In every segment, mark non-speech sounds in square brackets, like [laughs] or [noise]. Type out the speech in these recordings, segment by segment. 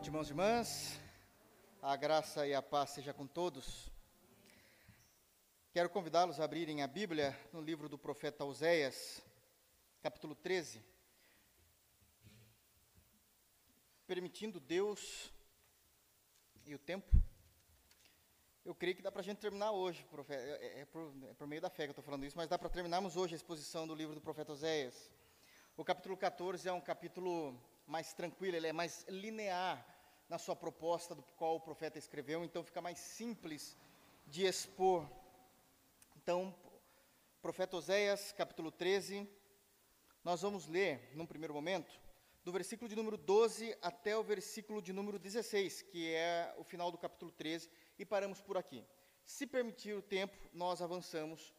noite, irmãos e irmãs. A graça e a paz seja com todos. Quero convidá-los a abrirem a Bíblia no livro do profeta Oséias, capítulo 13. Permitindo Deus e o tempo, eu creio que dá para a gente terminar hoje, profeta, é, é, por, é, por, meio da fé que eu estou falando isso, mas dá para terminarmos hoje a exposição do livro do profeta Oséias. O capítulo 14 é um capítulo mais tranquilo, ele é mais linear na sua proposta do qual o profeta escreveu, então fica mais simples de expor. Então, profeta Oséias, capítulo 13, nós vamos ler, num primeiro momento, do versículo de número 12 até o versículo de número 16, que é o final do capítulo 13, e paramos por aqui. Se permitir o tempo, nós avançamos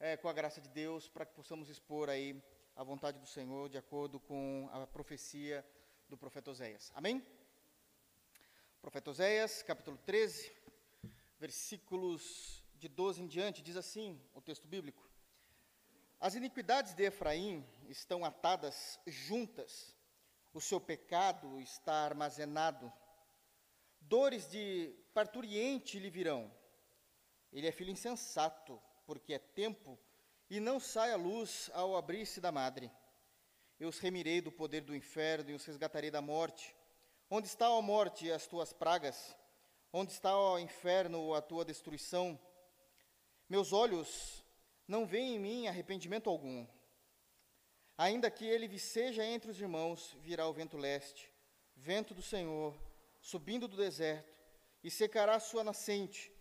é, com a graça de Deus para que possamos expor aí a vontade do Senhor de acordo com a profecia do profeta Oséias. Amém? Profeta Oséias, capítulo 13, versículos de 12 em diante, diz assim o texto bíblico: As iniquidades de Efraim estão atadas juntas, o seu pecado está armazenado. Dores de parturiente lhe virão. Ele é filho insensato, porque é tempo e não sai a luz ao abrir-se da madre. Eu os remirei do poder do inferno e os resgatarei da morte. Onde está, a morte, as tuas pragas? Onde está, o inferno, a tua destruição? Meus olhos não veem em mim arrependimento algum. Ainda que ele viceja entre os irmãos, virá o vento leste, vento do Senhor, subindo do deserto, e secará sua nascente,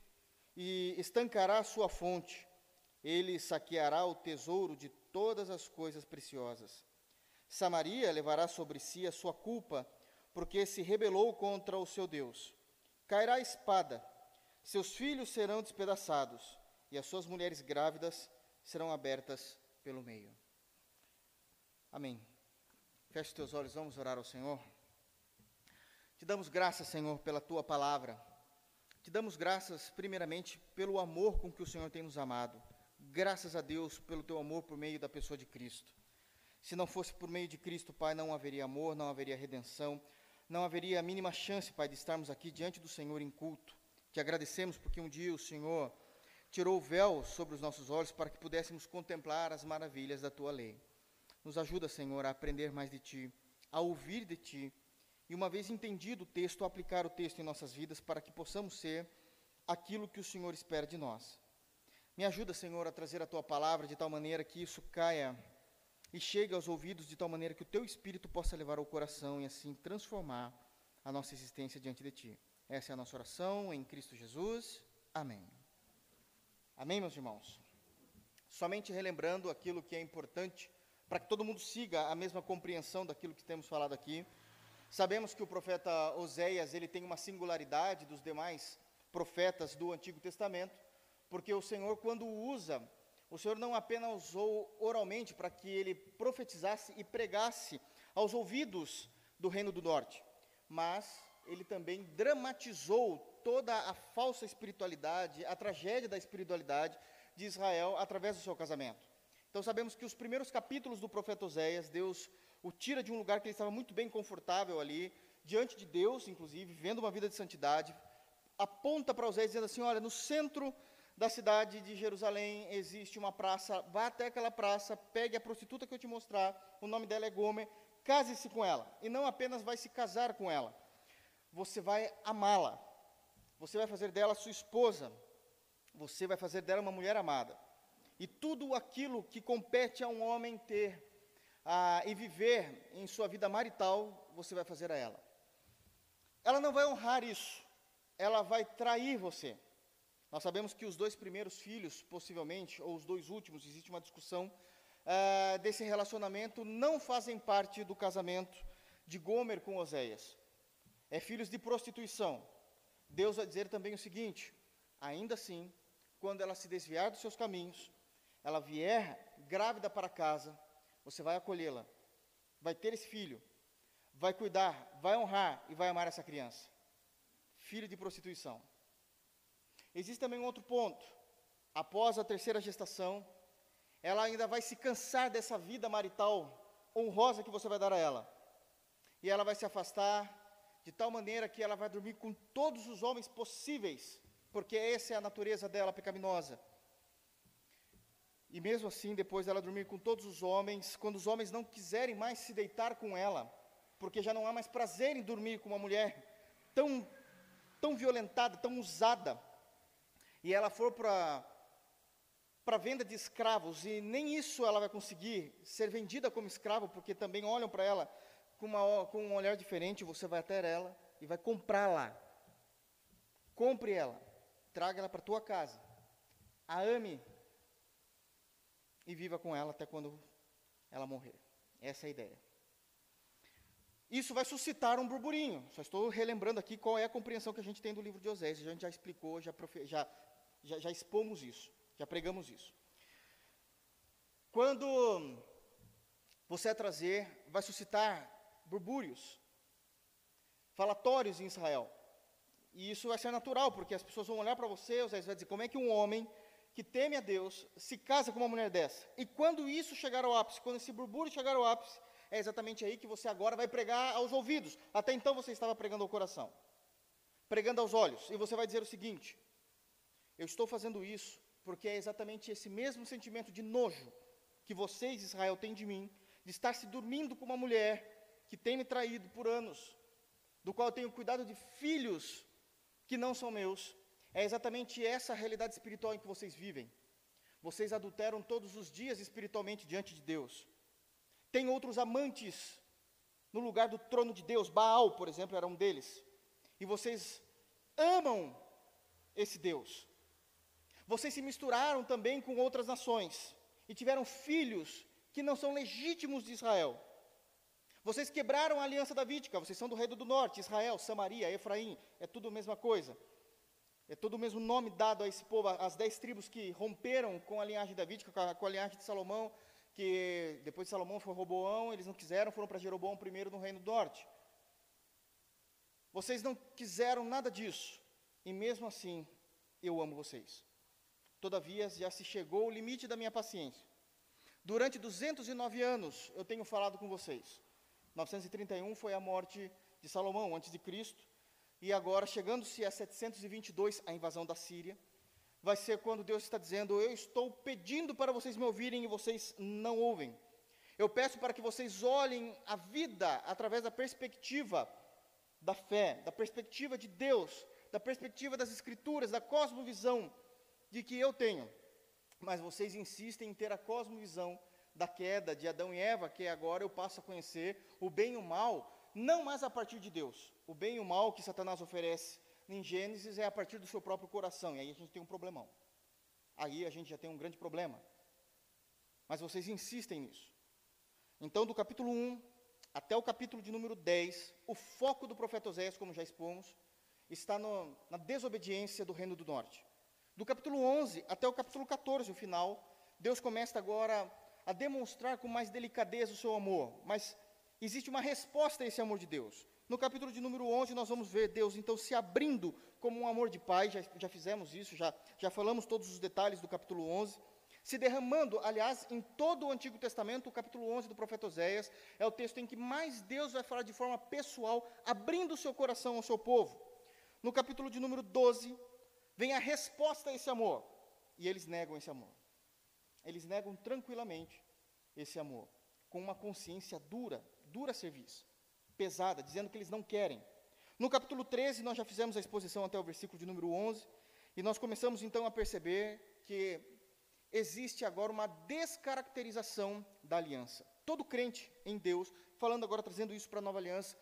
e estancará sua fonte. Ele saqueará o tesouro de todas as coisas preciosas. Samaria levará sobre si a sua culpa, porque se rebelou contra o seu Deus. Cairá a espada, seus filhos serão despedaçados, e as suas mulheres grávidas serão abertas pelo meio. Amém. Feche teus olhos, vamos orar ao Senhor. Te damos graças, Senhor, pela tua palavra. Te damos graças, primeiramente, pelo amor com que o Senhor tem nos amado. Graças a Deus pelo teu amor por meio da pessoa de Cristo. Se não fosse por meio de Cristo, Pai, não haveria amor, não haveria redenção, não haveria a mínima chance, Pai, de estarmos aqui diante do Senhor em culto. Te agradecemos porque um dia o Senhor tirou o véu sobre os nossos olhos para que pudéssemos contemplar as maravilhas da tua lei. Nos ajuda, Senhor, a aprender mais de ti, a ouvir de ti, e uma vez entendido o texto, a aplicar o texto em nossas vidas para que possamos ser aquilo que o Senhor espera de nós. Me ajuda, Senhor, a trazer a tua palavra de tal maneira que isso caia e chegue aos ouvidos de tal maneira que o teu espírito possa levar ao coração e assim transformar a nossa existência diante de ti. Essa é a nossa oração em Cristo Jesus. Amém. Amém, meus irmãos. Somente relembrando aquilo que é importante para que todo mundo siga a mesma compreensão daquilo que temos falado aqui. Sabemos que o profeta Oséias, ele tem uma singularidade dos demais profetas do Antigo Testamento, porque o Senhor quando usa o Senhor não apenas usou oralmente para que ele profetizasse e pregasse aos ouvidos do Reino do Norte, mas ele também dramatizou toda a falsa espiritualidade, a tragédia da espiritualidade de Israel através do seu casamento. Então sabemos que os primeiros capítulos do profeta Oséias, Deus o tira de um lugar que ele estava muito bem confortável ali, diante de Deus, inclusive, vivendo uma vida de santidade, aponta para Oséias dizendo assim: olha, no centro da cidade de Jerusalém existe uma praça, vá até aquela praça, pegue a prostituta que eu te mostrar, o nome dela é Gomer, case-se com ela. E não apenas vai se casar com ela, você vai amá-la, você vai fazer dela sua esposa, você vai fazer dela uma mulher amada. E tudo aquilo que compete a um homem ter ah, e viver em sua vida marital, você vai fazer a ela. Ela não vai honrar isso, ela vai trair você. Nós sabemos que os dois primeiros filhos, possivelmente, ou os dois últimos, existe uma discussão uh, desse relacionamento, não fazem parte do casamento de Gomer com Oséias. É filhos de prostituição. Deus vai dizer também o seguinte: ainda assim, quando ela se desviar dos seus caminhos, ela vier grávida para casa, você vai acolhê-la, vai ter esse filho, vai cuidar, vai honrar e vai amar essa criança. Filho de prostituição. Existe também um outro ponto. Após a terceira gestação, ela ainda vai se cansar dessa vida marital honrosa que você vai dar a ela. E ela vai se afastar de tal maneira que ela vai dormir com todos os homens possíveis, porque essa é a natureza dela pecaminosa. E mesmo assim, depois dela dormir com todos os homens, quando os homens não quiserem mais se deitar com ela, porque já não há mais prazer em dormir com uma mulher tão, tão violentada, tão usada, e ela for para para venda de escravos, e nem isso ela vai conseguir ser vendida como escravo, porque também olham para ela com, uma, com um olhar diferente, você vai até ela e vai comprá-la. Compre ela, traga ela para tua casa, a ame e viva com ela até quando ela morrer. Essa é a ideia. Isso vai suscitar um burburinho. Só estou relembrando aqui qual é a compreensão que a gente tem do livro de Osés. A gente já explicou, já, já, já, já expomos isso, já pregamos isso. Quando você a trazer, vai suscitar burbúrios, falatórios em Israel. E isso vai ser natural, porque as pessoas vão olhar para você, Osés vai dizer, como é que um homem que teme a Deus se casa com uma mulher dessa? E quando isso chegar ao ápice, quando esse burbúrio chegar ao ápice, é exatamente aí que você agora vai pregar aos ouvidos. Até então você estava pregando ao coração, pregando aos olhos. E você vai dizer o seguinte: Eu estou fazendo isso porque é exatamente esse mesmo sentimento de nojo que vocês, Israel, têm de mim, de estar se dormindo com uma mulher que tem me traído por anos, do qual eu tenho cuidado de filhos que não são meus, é exatamente essa realidade espiritual em que vocês vivem. Vocês adulteram todos os dias espiritualmente diante de Deus. Tem outros amantes no lugar do trono de Deus. Baal, por exemplo, era um deles. E vocês amam esse Deus. Vocês se misturaram também com outras nações e tiveram filhos que não são legítimos de Israel. Vocês quebraram a aliança davídica, vocês são do reino do norte, Israel, Samaria, Efraim, é tudo a mesma coisa. É todo o mesmo nome dado a esse povo, as dez tribos que romperam com a linhagem davídica, com a, com a linhagem de Salomão, que depois de Salomão foi Roboão, eles não quiseram, foram para Jeroboão primeiro no reino do norte. Vocês não quiseram nada disso, e mesmo assim, eu amo vocês. Todavia, já se chegou o limite da minha paciência. Durante 209 anos, eu tenho falado com vocês. 931 foi a morte de Salomão, antes de Cristo, e agora, chegando-se a 722, a invasão da Síria, vai ser quando Deus está dizendo: Eu estou pedindo para vocês me ouvirem e vocês não ouvem. Eu peço para que vocês olhem a vida através da perspectiva da fé, da perspectiva de Deus, da perspectiva das Escrituras, da cosmovisão de que eu tenho. Mas vocês insistem em ter a cosmovisão da queda de Adão e Eva, que agora eu passo a conhecer o bem e o mal, não mais a partir de Deus. O bem e o mal que Satanás oferece em Gênesis é a partir do seu próprio coração, e aí a gente tem um problemão. Aí a gente já tem um grande problema. Mas vocês insistem nisso. Então, do capítulo 1 até o capítulo de número 10, o foco do profeta Oséias, como já expomos, está no, na desobediência do reino do norte. Do capítulo 11 até o capítulo 14, o final, Deus começa agora a demonstrar com mais delicadeza o seu amor, mas existe uma resposta a esse amor de Deus. No capítulo de número 11, nós vamos ver Deus então se abrindo como um amor de pai, já, já fizemos isso, já, já falamos todos os detalhes do capítulo 11. Se derramando, aliás, em todo o Antigo Testamento, o capítulo 11 do profeta Oséias é o texto em que mais Deus vai falar de forma pessoal, abrindo o seu coração ao seu povo. No capítulo de número 12, vem a resposta a esse amor, e eles negam esse amor. Eles negam tranquilamente esse amor, com uma consciência dura, dura serviço, pesada, dizendo que eles não querem. No capítulo 13, nós já fizemos a exposição até o versículo de número 11, e nós começamos então a perceber que existe agora uma descaracterização da aliança. Todo crente em Deus, falando agora, trazendo isso para a nova aliança,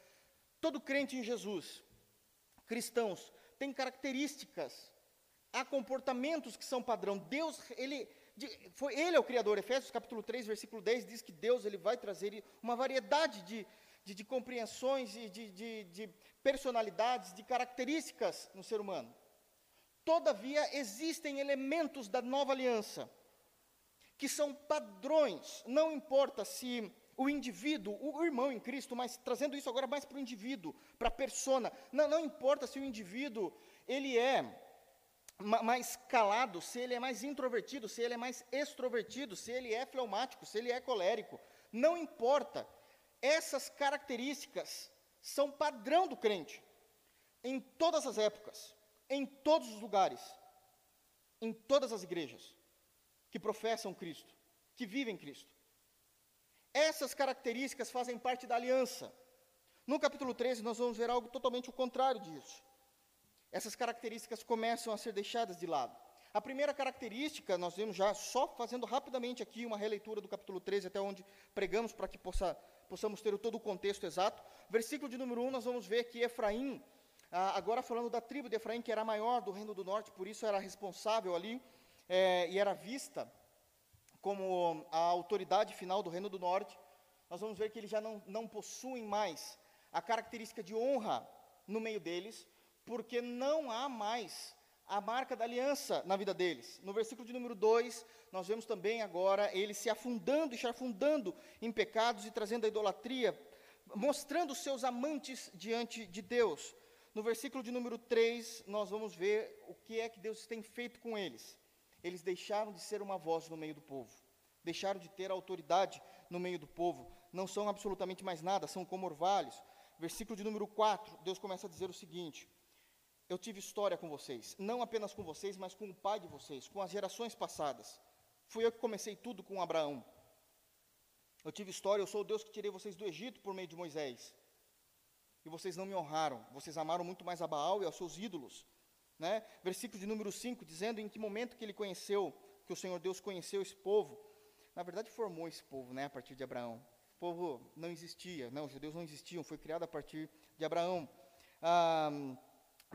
todo crente em Jesus, cristãos, tem características, há comportamentos que são padrão. Deus, ele de, foi ele é o Criador. Efésios capítulo 3, versículo 10 diz que Deus ele vai trazer uma variedade de, de, de compreensões e de, de, de personalidades, de características no ser humano. Todavia, existem elementos da nova aliança que são padrões, não importa se o indivíduo, o irmão em Cristo, mas trazendo isso agora mais para o indivíduo, para a persona, não, não importa se o indivíduo, ele é mais calado, se ele é mais introvertido, se ele é mais extrovertido, se ele é fleumático, se ele é colérico, não importa. Essas características são padrão do crente, em todas as épocas, em todos os lugares, em todas as igrejas que professam Cristo, que vivem Cristo. Essas características fazem parte da aliança. No capítulo 13, nós vamos ver algo totalmente o contrário disso. Essas características começam a ser deixadas de lado. A primeira característica, nós vemos já, só fazendo rapidamente aqui uma releitura do capítulo 13, até onde pregamos, para que possa, possamos ter todo o contexto exato. Versículo de número 1, nós vamos ver que Efraim, agora falando da tribo de Efraim, que era a maior do reino do norte, por isso era responsável ali, é, e era vista como a autoridade final do reino do norte, nós vamos ver que eles já não, não possuem mais a característica de honra no meio deles, porque não há mais a marca da aliança na vida deles. No versículo de número 2, nós vemos também agora eles se afundando e se afundando em pecados e trazendo a idolatria, mostrando seus amantes diante de Deus. No versículo de número 3, nós vamos ver o que é que Deus tem feito com eles. Eles deixaram de ser uma voz no meio do povo, deixaram de ter autoridade no meio do povo, não são absolutamente mais nada, são como orvalhos. Versículo de número 4, Deus começa a dizer o seguinte: eu tive história com vocês, não apenas com vocês, mas com o pai de vocês, com as gerações passadas. Fui eu que comecei tudo com Abraão. Eu tive história, eu sou o Deus que tirei vocês do Egito por meio de Moisés. E vocês não me honraram, vocês amaram muito mais a Baal e aos seus ídolos. Né? Versículo de número 5, dizendo em que momento que ele conheceu, que o Senhor Deus conheceu esse povo. Na verdade, formou esse povo né, a partir de Abraão. O povo não existia, não, os judeus não existiam, foi criado a partir de Abraão. Ah,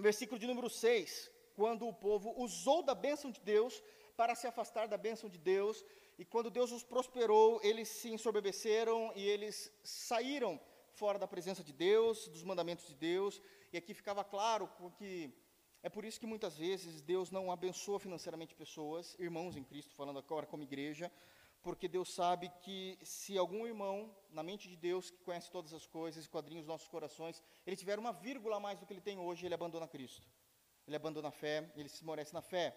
versículo de número 6, quando o povo usou da bênção de Deus para se afastar da bênção de Deus, e quando Deus os prosperou, eles se ensoberbeceram e eles saíram fora da presença de Deus, dos mandamentos de Deus, e aqui ficava claro que é por isso que muitas vezes Deus não abençoa financeiramente pessoas, irmãos em Cristo, falando agora como igreja, porque Deus sabe que se algum irmão, na mente de Deus, que conhece todas as coisas, esquadrinha os nossos corações, ele tiver uma vírgula a mais do que ele tem hoje, ele abandona Cristo. Ele abandona a fé, ele se esmorece na fé.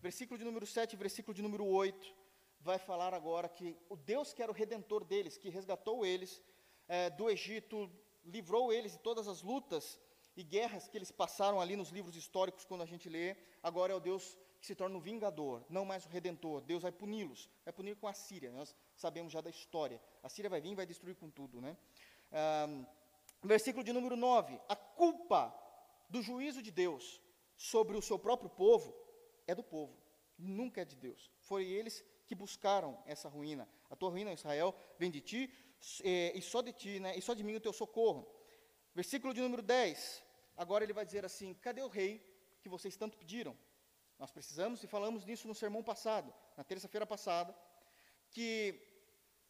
Versículo de número 7, versículo de número 8, vai falar agora que o Deus que era o redentor deles, que resgatou eles é, do Egito, livrou eles de todas as lutas e guerras que eles passaram ali nos livros históricos quando a gente lê, agora é o Deus que se torna o vingador, não mais o redentor. Deus vai puni-los, vai punir com a Síria. Nós sabemos já da história. A Síria vai vir e vai destruir com tudo, né? Ah, versículo de número 9. A culpa do juízo de Deus sobre o seu próprio povo é do povo, nunca é de Deus. Foi eles que buscaram essa ruína. A tua ruína, Israel, vem de ti, e só de ti, né? E só de mim o teu socorro. Versículo de número 10. Agora ele vai dizer assim: Cadê o rei que vocês tanto pediram? Nós precisamos, e falamos nisso no sermão passado, na terça-feira passada, que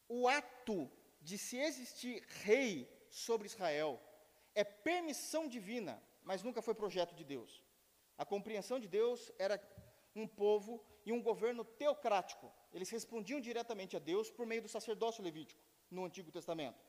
o ato de se existir rei sobre Israel é permissão divina, mas nunca foi projeto de Deus. A compreensão de Deus era um povo e um governo teocrático. Eles respondiam diretamente a Deus por meio do sacerdócio levítico no Antigo Testamento.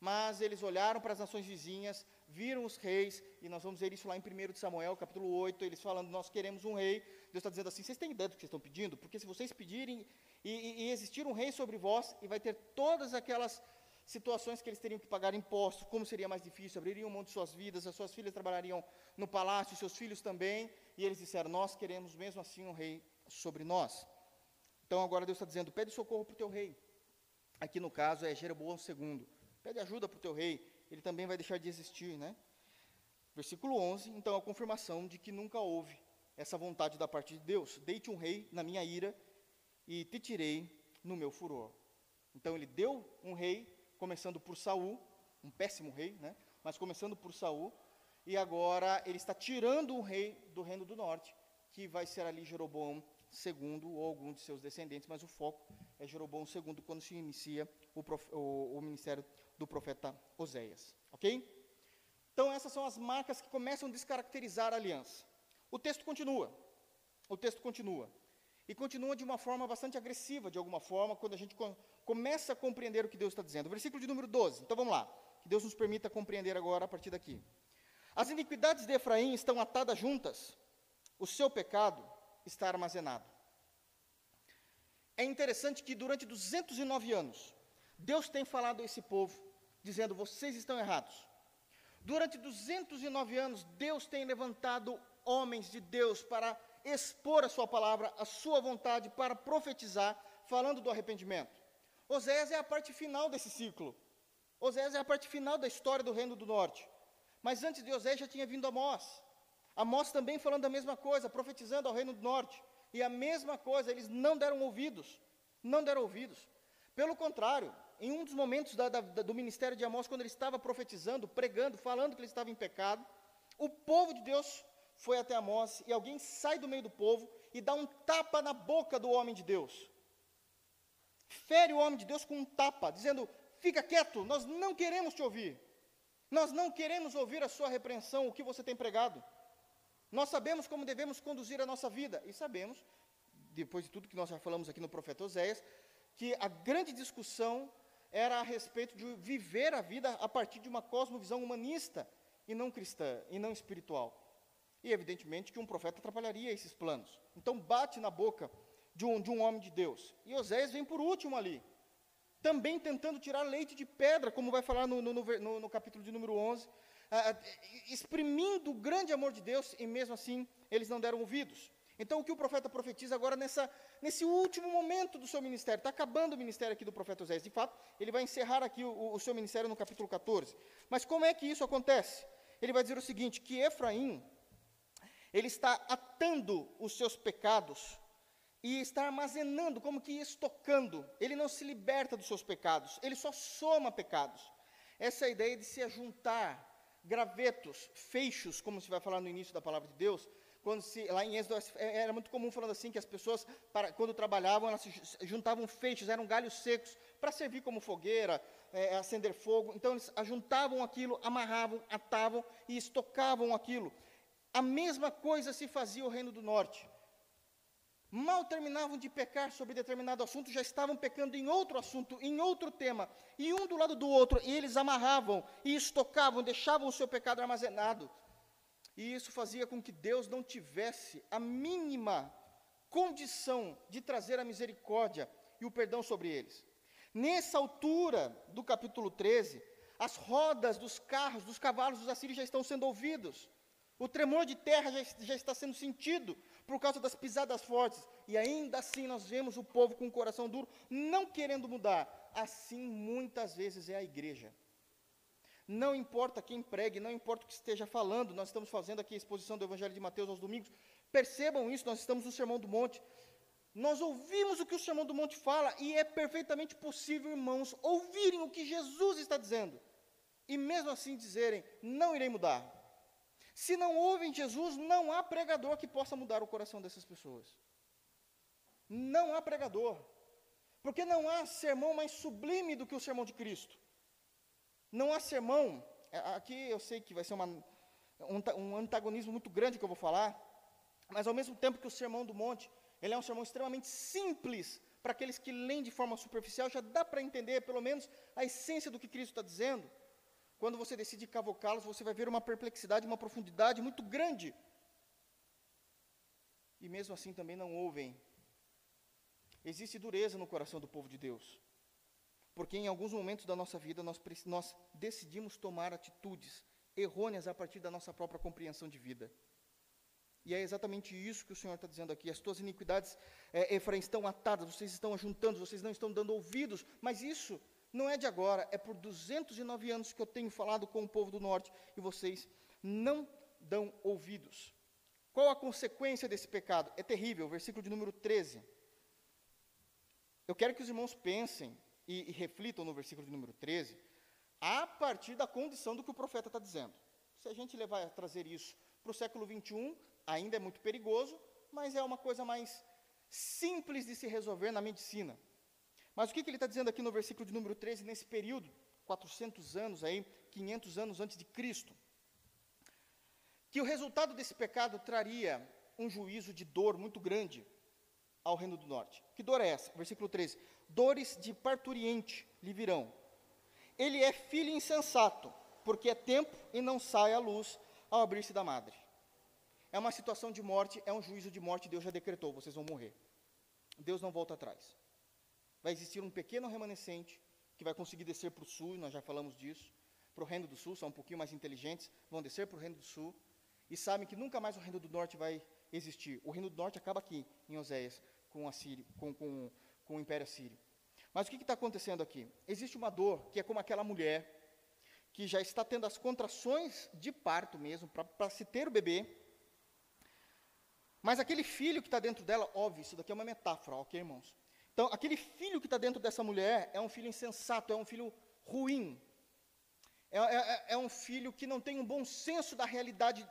Mas eles olharam para as nações vizinhas, viram os reis, e nós vamos ver isso lá em 1 Samuel, capítulo 8, eles falando, nós queremos um rei. Deus está dizendo assim, vocês têm ideia do que vocês estão pedindo? Porque se vocês pedirem e, e, e existir um rei sobre vós, e vai ter todas aquelas situações que eles teriam que pagar impostos, como seria mais difícil, abririam mão de suas vidas, as suas filhas trabalhariam no palácio, seus filhos também, e eles disseram, nós queremos mesmo assim um rei sobre nós. Então agora Deus está dizendo, pede socorro para o teu rei. Aqui no caso é Jeroboão II. Pede ajuda para o teu rei, ele também vai deixar de existir, né? Versículo 11, então, a confirmação de que nunca houve essa vontade da parte de Deus. Deite um rei na minha ira e te tirei no meu furor. Então, ele deu um rei, começando por Saul, um péssimo rei, né? Mas começando por Saul, e agora ele está tirando um rei do reino do norte, que vai ser ali Jeroboão II ou algum de seus descendentes, mas o foco é Jeroboão II quando se inicia o, o, o ministério do profeta Oséias. Ok? Então, essas são as marcas que começam a descaracterizar a aliança. O texto continua. O texto continua. E continua de uma forma bastante agressiva, de alguma forma, quando a gente começa a compreender o que Deus está dizendo. Versículo de número 12. Então vamos lá. Que Deus nos permita compreender agora a partir daqui. As iniquidades de Efraim estão atadas juntas, o seu pecado está armazenado. É interessante que durante 209 anos, Deus tem falado a esse povo, dizendo: vocês estão errados. Durante 209 anos, Deus tem levantado homens de Deus para expor a sua palavra, a sua vontade, para profetizar, falando do arrependimento. Oséias é a parte final desse ciclo. Oséias é a parte final da história do Reino do Norte. Mas antes de Oséias já tinha vindo Amós. Amós também falando a mesma coisa, profetizando ao Reino do Norte. E a mesma coisa, eles não deram ouvidos. Não deram ouvidos. Pelo contrário, em um dos momentos da, da, do ministério de Amós, quando ele estava profetizando, pregando, falando que ele estava em pecado, o povo de Deus foi até Amós e alguém sai do meio do povo e dá um tapa na boca do homem de Deus. Fere o homem de Deus com um tapa, dizendo: Fica quieto, nós não queremos te ouvir. Nós não queremos ouvir a sua repreensão, o que você tem pregado. Nós sabemos como devemos conduzir a nossa vida e sabemos, depois de tudo que nós já falamos aqui no profeta Oséias, que a grande discussão era a respeito de viver a vida a partir de uma cosmovisão humanista e não cristã, e não espiritual. E evidentemente que um profeta atrapalharia esses planos. Então bate na boca de um, de um homem de Deus. E Oséias vem por último ali, também tentando tirar leite de pedra, como vai falar no, no, no, no capítulo de número 11, ah, exprimindo o grande amor de Deus, e mesmo assim eles não deram ouvidos. Então, o que o profeta profetiza agora nessa, nesse último momento do seu ministério, está acabando o ministério aqui do profeta Oséias. De fato, ele vai encerrar aqui o, o seu ministério no capítulo 14. Mas como é que isso acontece? Ele vai dizer o seguinte: que Efraim, ele está atando os seus pecados e está armazenando, como que estocando. Ele não se liberta dos seus pecados, ele só soma pecados. Essa é ideia de se ajuntar gravetos, feixos, como se vai falar no início da palavra de Deus, quando se, lá em Êxodo era muito comum falando assim que as pessoas, para, quando trabalhavam, elas juntavam feixes, eram galhos secos para servir como fogueira, é, acender fogo. Então eles ajuntavam aquilo, amarravam, atavam e estocavam aquilo. A mesma coisa se fazia o reino do norte. Mal terminavam de pecar sobre determinado assunto, já estavam pecando em outro assunto, em outro tema, e um do lado do outro, e eles amarravam e estocavam, deixavam o seu pecado armazenado. E isso fazia com que Deus não tivesse a mínima condição de trazer a misericórdia e o perdão sobre eles. Nessa altura do capítulo 13, as rodas dos carros, dos cavalos dos assírios já estão sendo ouvidos. O tremor de terra já, já, está sendo sentido por causa das pisadas fortes. E ainda assim nós vemos o povo com o coração duro, não querendo mudar. Assim muitas vezes é a igreja. Não importa quem pregue, não importa o que esteja falando, nós estamos fazendo aqui a exposição do Evangelho de Mateus aos domingos. Percebam isso, nós estamos no Sermão do Monte. Nós ouvimos o que o Sermão do Monte fala e é perfeitamente possível, irmãos, ouvirem o que Jesus está dizendo e mesmo assim dizerem: não irei mudar. Se não ouvem Jesus, não há pregador que possa mudar o coração dessas pessoas. Não há pregador. Porque não há sermão mais sublime do que o sermão de Cristo. Não há sermão, é, aqui eu sei que vai ser uma, um, um antagonismo muito grande que eu vou falar, mas ao mesmo tempo que o Sermão do Monte, ele é um sermão extremamente simples, para aqueles que leem de forma superficial, já dá para entender pelo menos a essência do que Cristo está dizendo. Quando você decide cavocá-los, você vai ver uma perplexidade, uma profundidade muito grande. E mesmo assim também não ouvem. Existe dureza no coração do povo de Deus. Porque em alguns momentos da nossa vida nós, nós decidimos tomar atitudes errôneas a partir da nossa própria compreensão de vida. E é exatamente isso que o Senhor está dizendo aqui. As tuas iniquidades, é, Efraim, estão atadas, vocês estão ajuntando, vocês não estão dando ouvidos. Mas isso não é de agora, é por 209 anos que eu tenho falado com o povo do norte e vocês não dão ouvidos. Qual a consequência desse pecado? É terrível, versículo de número 13. Eu quero que os irmãos pensem e, e reflitam no versículo de número 13, a partir da condição do que o profeta está dizendo. Se a gente levar a trazer isso para o século 21, ainda é muito perigoso, mas é uma coisa mais simples de se resolver na medicina. Mas o que, que ele está dizendo aqui no versículo de número 13, nesse período, 400 anos aí, 500 anos antes de Cristo? Que o resultado desse pecado traria um juízo de dor muito grande ao reino do norte. Que dor é essa? Versículo 13: Dores de parturiente lhe virão. Ele é filho insensato, porque é tempo e não sai à luz ao abrir-se da madre. É uma situação de morte, é um juízo de morte, Deus já decretou, vocês vão morrer. Deus não volta atrás. Vai existir um pequeno remanescente que vai conseguir descer para o sul, nós já falamos disso, para o Reino do Sul, são um pouquinho mais inteligentes, vão descer para o Reino do Sul e sabem que nunca mais o Reino do Norte vai existir. O Reino do Norte acaba aqui, em Oséias, com, Síria, com, com, com o Império Assírio. Mas o que está acontecendo aqui? Existe uma dor que é como aquela mulher que já está tendo as contrações de parto mesmo, para se ter o bebê. Mas aquele filho que está dentro dela, óbvio, isso daqui é uma metáfora, ok, irmãos? Então, aquele filho que está dentro dessa mulher é um filho insensato, é um filho ruim. É, é, é um filho que não tem um bom senso da realidade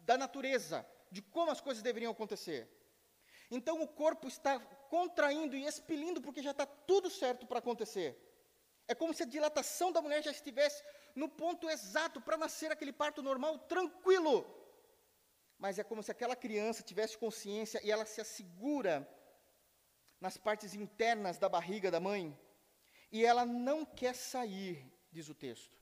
da natureza, de como as coisas deveriam acontecer. Então, o corpo está contraindo e expelindo porque já está tudo certo para acontecer. É como se a dilatação da mulher já estivesse no ponto exato para nascer aquele parto normal, tranquilo. Mas é como se aquela criança tivesse consciência e ela se assegura nas partes internas da barriga da mãe, e ela não quer sair, diz o texto.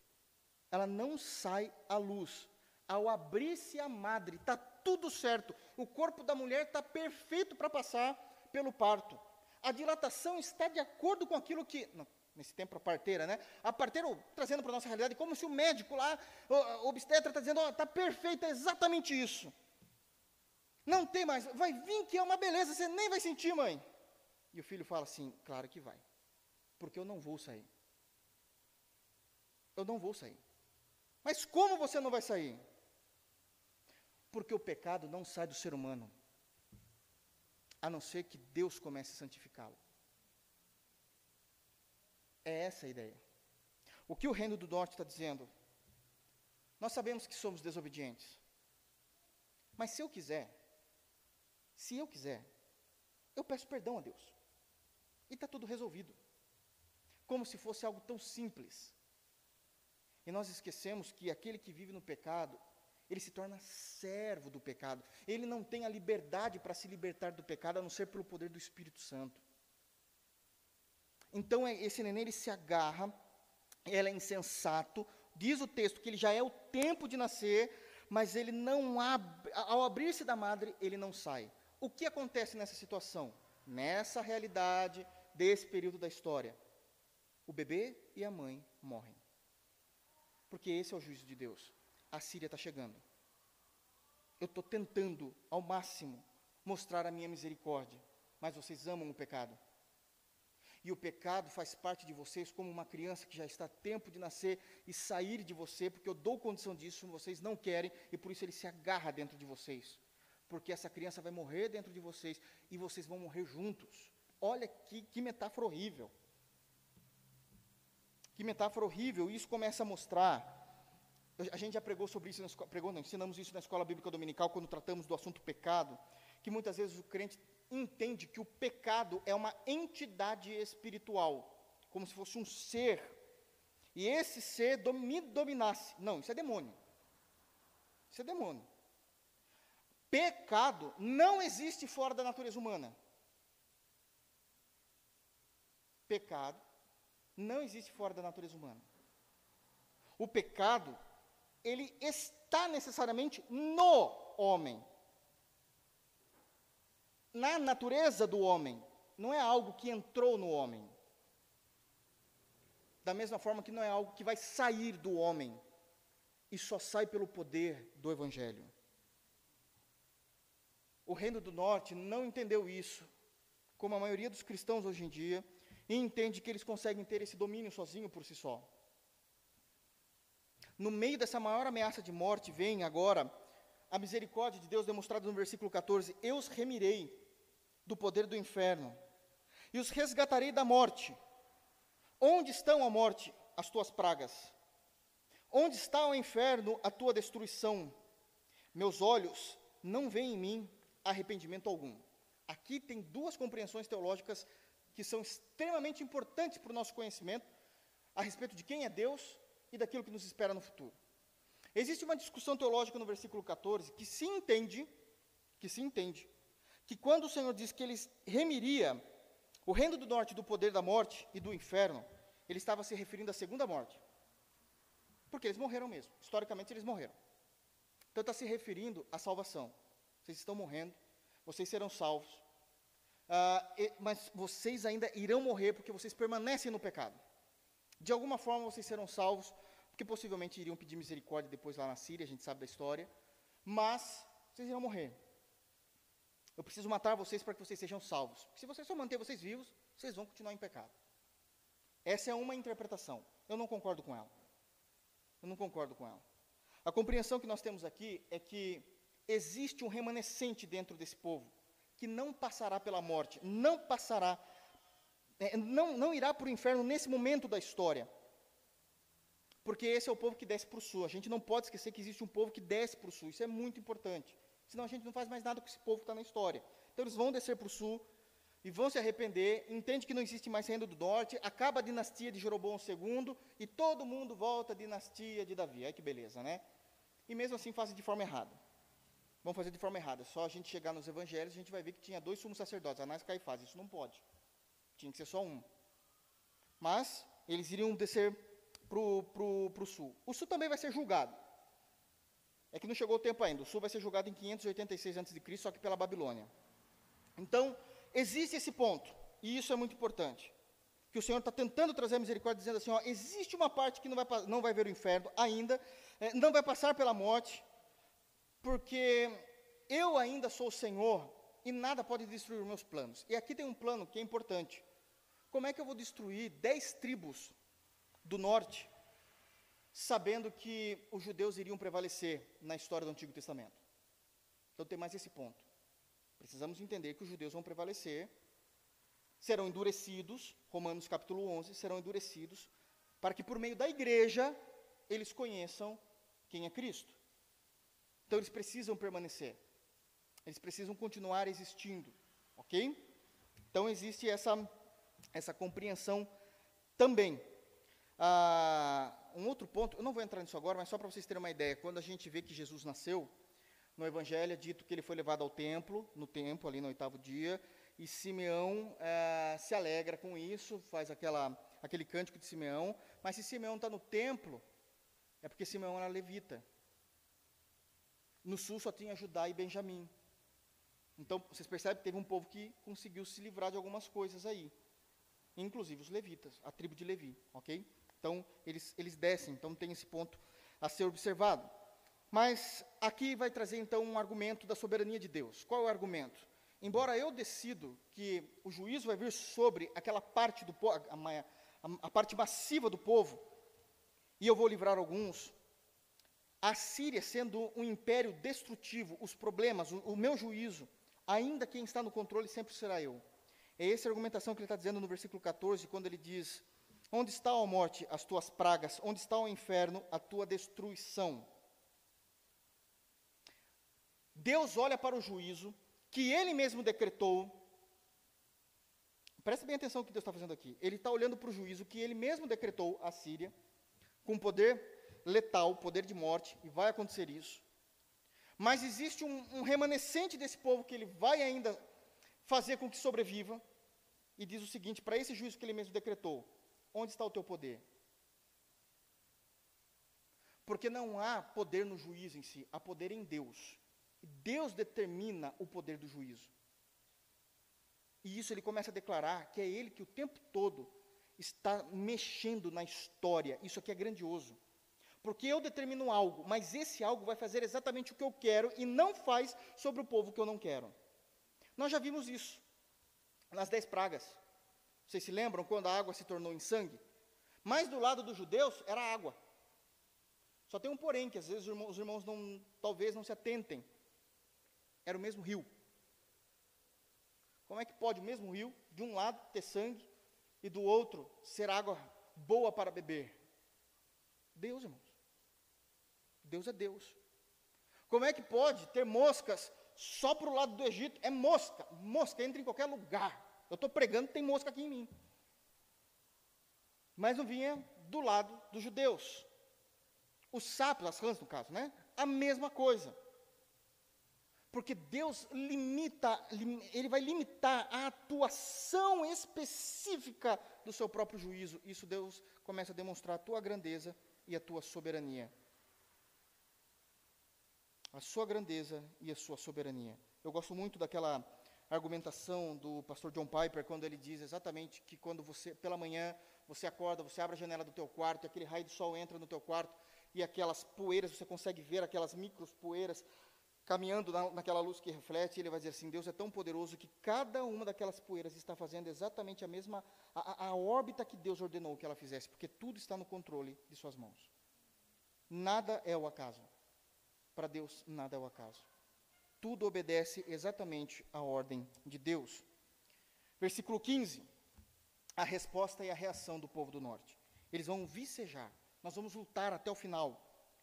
Ela não sai à luz. Ao abrir-se a madre, está tudo certo. O corpo da mulher está perfeito para passar pelo parto. A dilatação está de acordo com aquilo que. Não, nesse tempo a parteira, né? A parteira trazendo para a nossa realidade, como se o médico lá, o, obstetra, está dizendo, está perfeito, é exatamente isso. Não tem mais, vai vir que é uma beleza, você nem vai sentir, mãe. E o filho fala assim, claro que vai, porque eu não vou sair. Eu não vou sair. Mas como você não vai sair? Porque o pecado não sai do ser humano, a não ser que Deus comece a santificá-lo. É essa a ideia. O que o reino do norte está dizendo? Nós sabemos que somos desobedientes. Mas se eu quiser, se eu quiser, eu peço perdão a Deus. E está tudo resolvido. Como se fosse algo tão simples. E nós esquecemos que aquele que vive no pecado, ele se torna servo do pecado. Ele não tem a liberdade para se libertar do pecado, a não ser pelo poder do Espírito Santo. Então é, esse neném ele se agarra, ela é insensato, diz o texto que ele já é o tempo de nascer, mas ele não abre, ao abrir-se da madre, ele não sai. O que acontece nessa situação? Nessa realidade desse período da história, o bebê e a mãe morrem. Porque esse é o juízo de Deus. A Síria está chegando. Eu estou tentando, ao máximo, mostrar a minha misericórdia, mas vocês amam o pecado e o pecado faz parte de vocês como uma criança que já está a tempo de nascer e sair de você, porque eu dou condição disso, vocês não querem, e por isso ele se agarra dentro de vocês. Porque essa criança vai morrer dentro de vocês e vocês vão morrer juntos. Olha que, que metáfora horrível. Que metáfora horrível. Isso começa a mostrar. A gente já pregou sobre isso, na escola, pregou, não, ensinamos isso na escola bíblica dominical, quando tratamos do assunto pecado, que muitas vezes o crente entende que o pecado é uma entidade espiritual, como se fosse um ser, e esse ser me dominasse. Não, isso é demônio. Isso é demônio. Pecado não existe fora da natureza humana. Pecado não existe fora da natureza humana. O pecado, ele está necessariamente no homem na natureza do homem, não é algo que entrou no homem. Da mesma forma que não é algo que vai sair do homem, e só sai pelo poder do Evangelho. O Reino do Norte não entendeu isso, como a maioria dos cristãos hoje em dia, e entende que eles conseguem ter esse domínio sozinho por si só. No meio dessa maior ameaça de morte, vem agora a misericórdia de Deus demonstrada no versículo 14: Eu os remirei do poder do inferno, e os resgatarei da morte. Onde estão a morte, as tuas pragas? Onde está o inferno, a tua destruição? Meus olhos não veem em mim arrependimento algum. Aqui tem duas compreensões teológicas que são extremamente importantes para o nosso conhecimento a respeito de quem é Deus e daquilo que nos espera no futuro. Existe uma discussão teológica no versículo 14 que se entende, que se entende, que quando o Senhor diz que ele remiria o reino do norte do poder da morte e do inferno, ele estava se referindo à segunda morte. Porque eles morreram mesmo. Historicamente, eles morreram. Então, está se referindo à salvação. Vocês estão morrendo, vocês serão salvos, uh, mas vocês ainda irão morrer porque vocês permanecem no pecado. De alguma forma, vocês serão salvos porque possivelmente iriam pedir misericórdia depois lá na Síria, a gente sabe da história, mas vocês irão morrer. Eu preciso matar vocês para que vocês sejam salvos. Porque se vocês só manter vocês vivos, vocês vão continuar em pecado. Essa é uma interpretação. Eu não concordo com ela. Eu não concordo com ela. A compreensão que nós temos aqui é que existe um remanescente dentro desse povo que não passará pela morte, não passará, é, não, não irá para o inferno nesse momento da história. Porque esse é o povo que desce para o sul. A gente não pode esquecer que existe um povo que desce para o sul. Isso é muito importante. Senão a gente não faz mais nada com esse povo que está na história. Então eles vão descer para o sul e vão se arrepender, entende que não existe mais reino do norte, acaba a dinastia de Jeroboão II e todo mundo volta à dinastia de Davi. Aí que beleza, né? E mesmo assim fazem de forma errada. Vão fazer de forma errada. Só a gente chegar nos evangelhos, a gente vai ver que tinha dois sumos sacerdotes, Anás e Caifás. Isso não pode. Tinha que ser só um. Mas eles iriam descer para o sul. O sul também vai ser julgado. É que não chegou o tempo ainda. O sul vai ser julgado em 586 a.C., só que pela Babilônia. Então, existe esse ponto, e isso é muito importante. Que o Senhor está tentando trazer misericórdia, dizendo assim: ó, existe uma parte que não vai, não vai ver o inferno ainda, é, não vai passar pela morte, porque eu ainda sou o Senhor e nada pode destruir os meus planos. E aqui tem um plano que é importante. Como é que eu vou destruir dez tribos do norte, sabendo que os judeus iriam prevalecer na história do Antigo Testamento? Então tem mais esse ponto. Precisamos entender que os judeus vão prevalecer, serão endurecidos, Romanos capítulo 11, serão endurecidos, para que por meio da igreja eles conheçam quem é Cristo. Então eles precisam permanecer. Eles precisam continuar existindo, ok? Então existe essa, essa compreensão também. Ah, um outro ponto, eu não vou entrar nisso agora, mas só para vocês terem uma ideia, quando a gente vê que Jesus nasceu, no Evangelho é dito que ele foi levado ao templo, no templo, ali no oitavo dia, e Simeão é, se alegra com isso, faz aquela, aquele cântico de Simeão, mas se Simeão está no templo, é porque Simeão era levita. No sul só tinha Judá e Benjamim. Então, vocês percebem que teve um povo que conseguiu se livrar de algumas coisas aí. Inclusive os levitas, a tribo de Levi, ok? Então, eles, eles descem, então tem esse ponto a ser observado. Mas aqui vai trazer então um argumento da soberania de Deus. Qual é o argumento? Embora eu decido que o juízo vai vir sobre aquela parte do a, a, a parte massiva do povo, e eu vou livrar alguns, a Síria sendo um império destrutivo, os problemas, o, o meu juízo, ainda quem está no controle sempre será eu. É essa a argumentação que ele está dizendo no versículo 14, quando ele diz: Onde está a morte, as tuas pragas? Onde está o inferno, a tua destruição? Deus olha para o juízo que ele mesmo decretou. Presta bem atenção no que Deus está fazendo aqui. Ele está olhando para o juízo que ele mesmo decretou à Síria, com poder letal, poder de morte, e vai acontecer isso. Mas existe um, um remanescente desse povo que ele vai ainda fazer com que sobreviva, e diz o seguinte: para esse juízo que ele mesmo decretou, onde está o teu poder? Porque não há poder no juízo em si, há poder em Deus. Deus determina o poder do juízo. E isso ele começa a declarar que é ele que o tempo todo está mexendo na história. Isso aqui é grandioso. Porque eu determino algo, mas esse algo vai fazer exatamente o que eu quero e não faz sobre o povo que eu não quero. Nós já vimos isso nas dez pragas. Vocês se lembram quando a água se tornou em sangue? Mas do lado dos judeus era água. Só tem um porém, que às vezes os irmãos, os irmãos não, talvez não se atentem. Era o mesmo rio. Como é que pode o mesmo rio, de um lado, ter sangue e do outro ser água boa para beber? Deus, irmãos. Deus é Deus. Como é que pode ter moscas só para o lado do Egito? É mosca. Mosca entra em qualquer lugar. Eu estou pregando, tem mosca aqui em mim. Mas não vinha do lado dos judeus. Os sapos, as rãs no caso, né? A mesma coisa. Porque Deus limita, Ele vai limitar a atuação específica do seu próprio juízo. Isso Deus começa a demonstrar a tua grandeza e a tua soberania. A sua grandeza e a sua soberania. Eu gosto muito daquela argumentação do pastor John Piper quando ele diz exatamente que quando você pela manhã Você acorda, você abre a janela do teu quarto, e aquele raio de sol entra no teu quarto, e aquelas poeiras, você consegue ver aquelas micros poeiras caminhando na, naquela luz que reflete, ele vai dizer assim: Deus é tão poderoso que cada uma daquelas poeiras está fazendo exatamente a mesma, a, a órbita que Deus ordenou que ela fizesse, porque tudo está no controle de Suas mãos. Nada é o acaso. Para Deus, nada é o acaso. Tudo obedece exatamente à ordem de Deus. Versículo 15. A resposta e a reação do povo do norte. Eles vão vicejar. Nós vamos lutar até o final.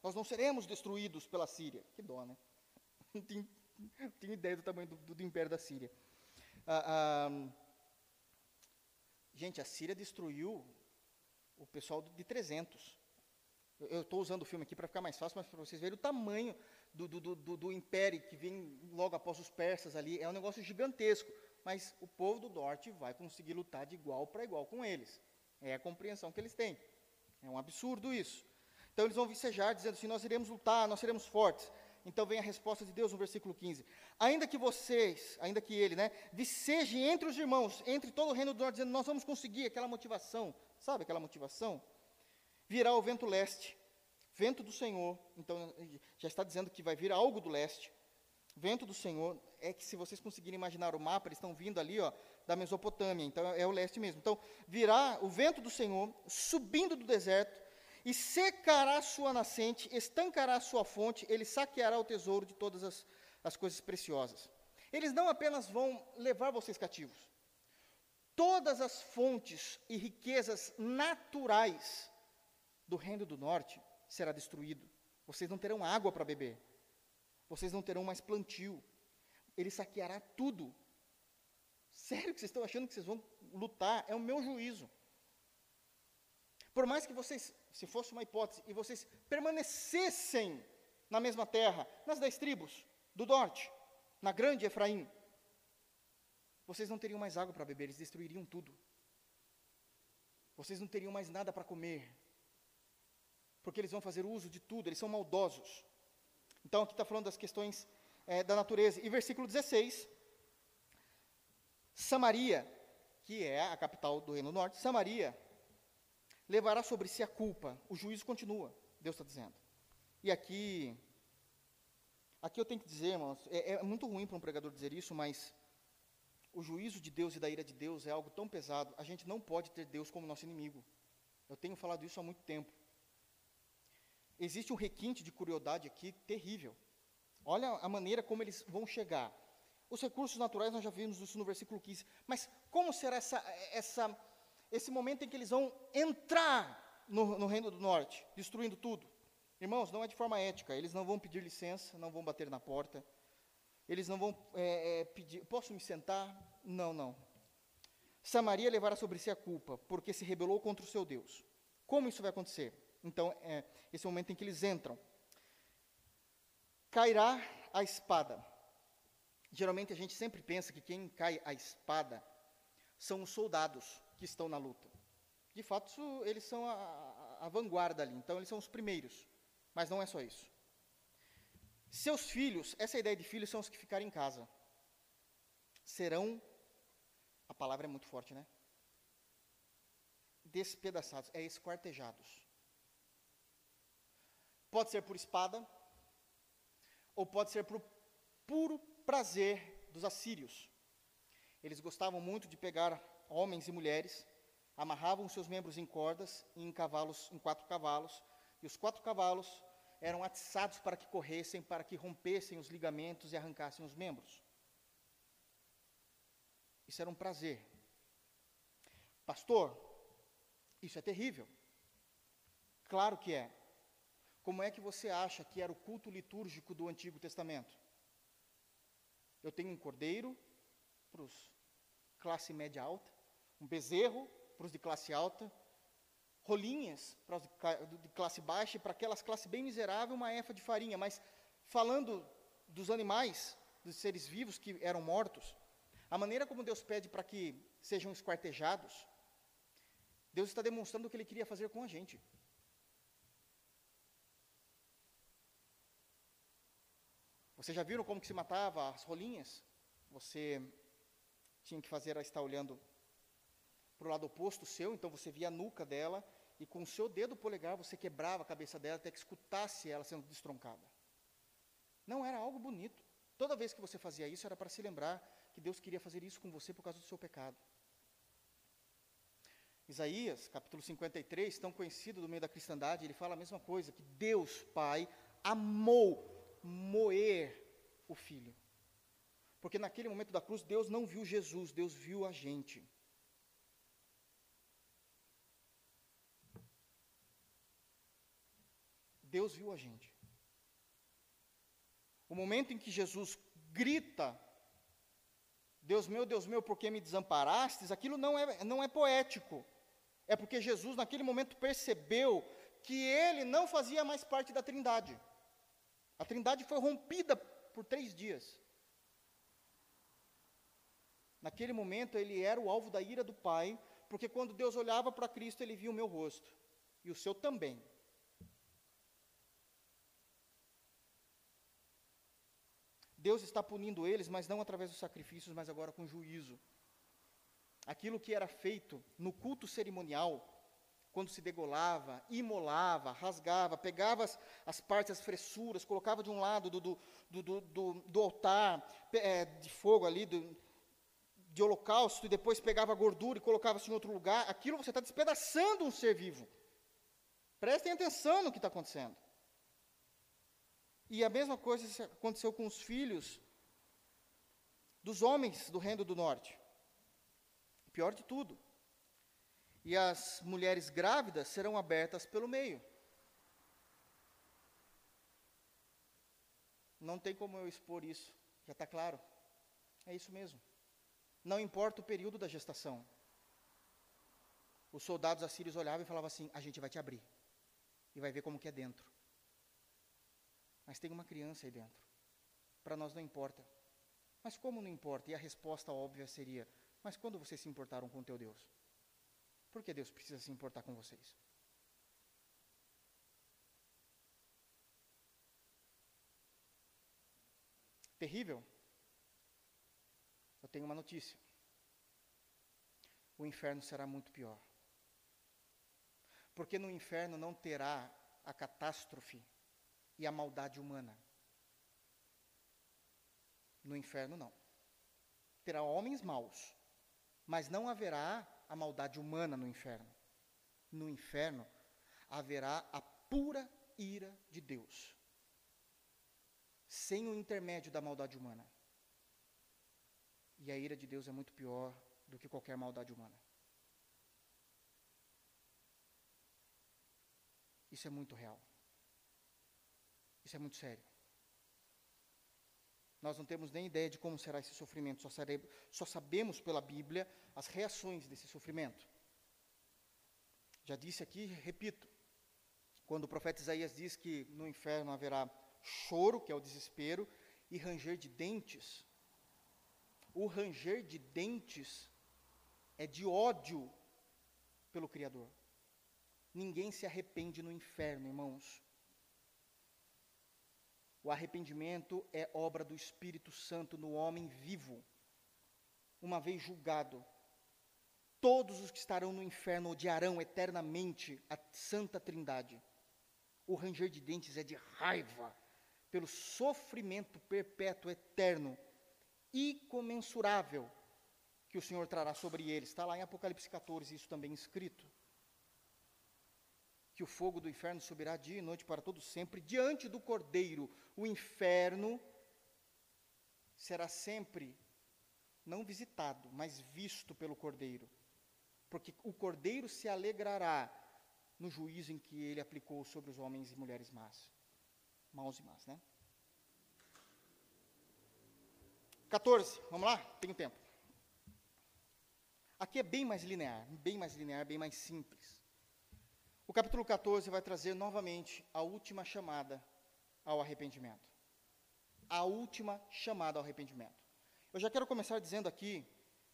Nós não seremos destruídos pela Síria. Que dó, né? [laughs] Não tenho, não ideia do tamanho do, do, do império da Síria. Ah, ah, gente, a Síria destruiu o pessoal de 300. Eu estou usando o filme aqui para ficar mais fácil, mas para vocês verem o tamanho do, do, do, do, império que vem logo após os persas ali. É um negócio gigantesco. Mas o povo do norte vai conseguir lutar de igual para igual com eles. É a compreensão que eles têm. É um absurdo isso. Então eles vão vicejar dizendo assim: Nós iremos lutar, nós seremos fortes. Então vem a resposta de Deus no versículo 15. Ainda que vocês, ainda que ele, né, viceje entre os irmãos, entre todo o reino do norte, dizendo, nós vamos conseguir aquela motivação, sabe aquela motivação? Virá o vento leste, vento do Senhor, então já está dizendo que vai vir algo do leste. Vento do Senhor, é que se vocês conseguirem imaginar o mapa, eles estão vindo ali, ó, da Mesopotâmia, então é o leste mesmo. Então, virá o vento do Senhor, subindo do deserto, e secará sua nascente, estancará sua fonte, ele saqueará o tesouro de todas as, as coisas preciosas. Eles não apenas vão levar vocês cativos, todas as fontes e riquezas naturais do reino do norte será destruído. Vocês não terão água para beber. Vocês não terão mais plantio. Ele saqueará tudo. Sério que vocês estão achando que vocês vão lutar? É o meu juízo. Por mais que vocês se fosse uma hipótese, e vocês permanecessem na mesma terra, nas dez tribos do norte, na grande Efraim, vocês não teriam mais água para beber, eles destruiriam tudo. Vocês não teriam mais nada para comer, porque eles vão fazer uso de tudo, eles são maldosos. Então, aqui está falando das questões é, da natureza. E versículo 16: Samaria, que é a capital do Reino do Norte, Samaria levará sobre si a culpa. O juízo continua, Deus está dizendo. E aqui, aqui eu tenho que dizer, irmãos, é, é muito ruim para um pregador dizer isso, mas o juízo de Deus e da ira de Deus é algo tão pesado, a gente não pode ter Deus como nosso inimigo. Eu tenho falado isso há muito tempo. Existe um requinte de crueldade aqui terrível. Olha a maneira como eles vão chegar. Os recursos naturais, nós já vimos isso no versículo 15. Mas como será essa, essa esse momento em que eles vão entrar no, no Reino do Norte, destruindo tudo. Irmãos, não é de forma ética, eles não vão pedir licença, não vão bater na porta, eles não vão é, é, pedir, posso me sentar? Não, não. Samaria levará sobre si a culpa, porque se rebelou contra o seu Deus. Como isso vai acontecer? Então, é, esse momento em que eles entram. Cairá a espada. Geralmente a gente sempre pensa que quem cai a espada são os soldados que estão na luta. De fato, eles são a, a, a vanguarda ali, então eles são os primeiros. Mas não é só isso. Seus filhos, essa ideia de filhos são os que ficarem em casa. Serão, a palavra é muito forte, né? Despedaçados, é esquartejados. Pode ser por espada, ou pode ser por puro prazer dos assírios. Eles gostavam muito de pegar homens e mulheres, amarravam seus membros em cordas e em cavalos, em quatro cavalos, e os quatro cavalos eram atiçados para que corressem, para que rompessem os ligamentos e arrancassem os membros. Isso era um prazer. Pastor, isso é terrível. Claro que é. Como é que você acha que era o culto litúrgico do Antigo Testamento? Eu tenho um cordeiro para os classe média alta, um bezerro para os de classe alta, rolinhas para os de classe baixa e para aquelas classe bem miserável, uma efa de farinha. Mas falando dos animais, dos seres vivos que eram mortos, a maneira como Deus pede para que sejam esquartejados, Deus está demonstrando o que Ele queria fazer com a gente. Vocês já viram como que se matava as rolinhas? Você tinha que fazer a estar olhando para o lado oposto seu, então você via a nuca dela, e com o seu dedo polegar você quebrava a cabeça dela até que escutasse ela sendo destroncada. Não era algo bonito. Toda vez que você fazia isso era para se lembrar que Deus queria fazer isso com você por causa do seu pecado. Isaías, capítulo 53, tão conhecido do meio da cristandade, ele fala a mesma coisa, que Deus, Pai, amou moer o Filho. Porque naquele momento da cruz, Deus não viu Jesus, Deus viu a gente. Deus viu a gente. O momento em que Jesus grita, Deus meu, Deus meu, por que me desamparastes? Aquilo não é, não é poético. É porque Jesus, naquele momento, percebeu que ele não fazia mais parte da Trindade. A Trindade foi rompida por três dias. Naquele momento, ele era o alvo da ira do Pai, porque quando Deus olhava para Cristo, ele via o meu rosto, e o seu também. Deus está punindo eles, mas não através dos sacrifícios, mas agora com juízo. Aquilo que era feito no culto cerimonial, quando se degolava, imolava, rasgava, pegava as, as partes, as fressuras, colocava de um lado do, do, do, do, do altar é, de fogo ali, do, de holocausto, e depois pegava a gordura e colocava-se em outro lugar, aquilo você está despedaçando um ser vivo. Prestem atenção no que está acontecendo. E a mesma coisa aconteceu com os filhos dos homens do Reino do Norte. Pior de tudo. E as mulheres grávidas serão abertas pelo meio. Não tem como eu expor isso, já está claro. É isso mesmo. Não importa o período da gestação. Os soldados assírios olhavam e falavam assim: a gente vai te abrir. E vai ver como que é dentro. Mas tem uma criança aí dentro. Para nós não importa. Mas como não importa? E a resposta óbvia seria: Mas quando vocês se importaram com o teu Deus? Por que Deus precisa se importar com vocês? Terrível? Eu tenho uma notícia. O inferno será muito pior. Porque no inferno não terá a catástrofe e a maldade humana. No inferno, não. Terá homens maus, mas não haverá a maldade humana no inferno. No inferno haverá a pura ira de Deus, sem o intermédio da maldade humana. E a ira de Deus é muito pior do que qualquer maldade humana. Isso é muito real. Isso é muito sério. Nós não temos nem ideia de como será esse sofrimento, só, só sabemos pela Bíblia as reações desse sofrimento. Já disse aqui, repito, quando o profeta Isaías diz que no inferno haverá choro, que é o desespero, e ranger de dentes, o ranger de dentes é de ódio pelo Criador. Ninguém se arrepende no inferno, irmãos. O arrependimento é obra do Espírito Santo no homem vivo. Uma vez julgado, todos os que estarão no inferno odiarão eternamente a Santa Trindade. O ranger de dentes é de raiva pelo sofrimento perpétuo eterno, incomensurável, que o Senhor trará sobre eles. Está lá em Apocalipse 14, isso também escrito que o fogo do inferno subirá dia e noite para todo sempre diante do Cordeiro. O inferno será sempre não visitado, mas visto pelo Cordeiro. Porque o Cordeiro se alegrará no juízo em que ele aplicou sobre os homens e mulheres más. Maus e más, né? 14, vamos lá? Tenho tempo. Aqui é bem mais linear, bem mais linear, bem mais simples. O capítulo 14 vai trazer novamente a última chamada ao arrependimento. A última chamada ao arrependimento. Eu já quero começar dizendo aqui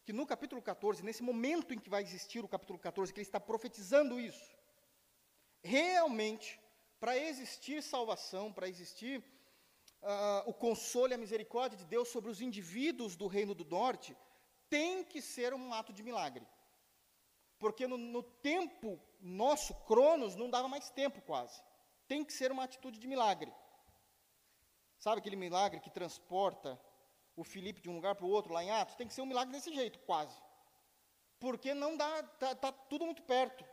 que no capítulo 14, nesse momento em que vai existir o capítulo 14, que ele está profetizando isso, realmente, para existir salvação, para existir uh, o consolo e a misericórdia de Deus sobre os indivíduos do reino do norte, tem que ser um ato de milagre. Porque no, no tempo nosso, Cronos, não dava mais tempo quase. Tem que ser uma atitude de milagre. Sabe aquele milagre que transporta o Filipe de um lugar para o outro lá em Atos? Tem que ser um milagre desse jeito, quase. Porque não dá, está tá tudo muito perto.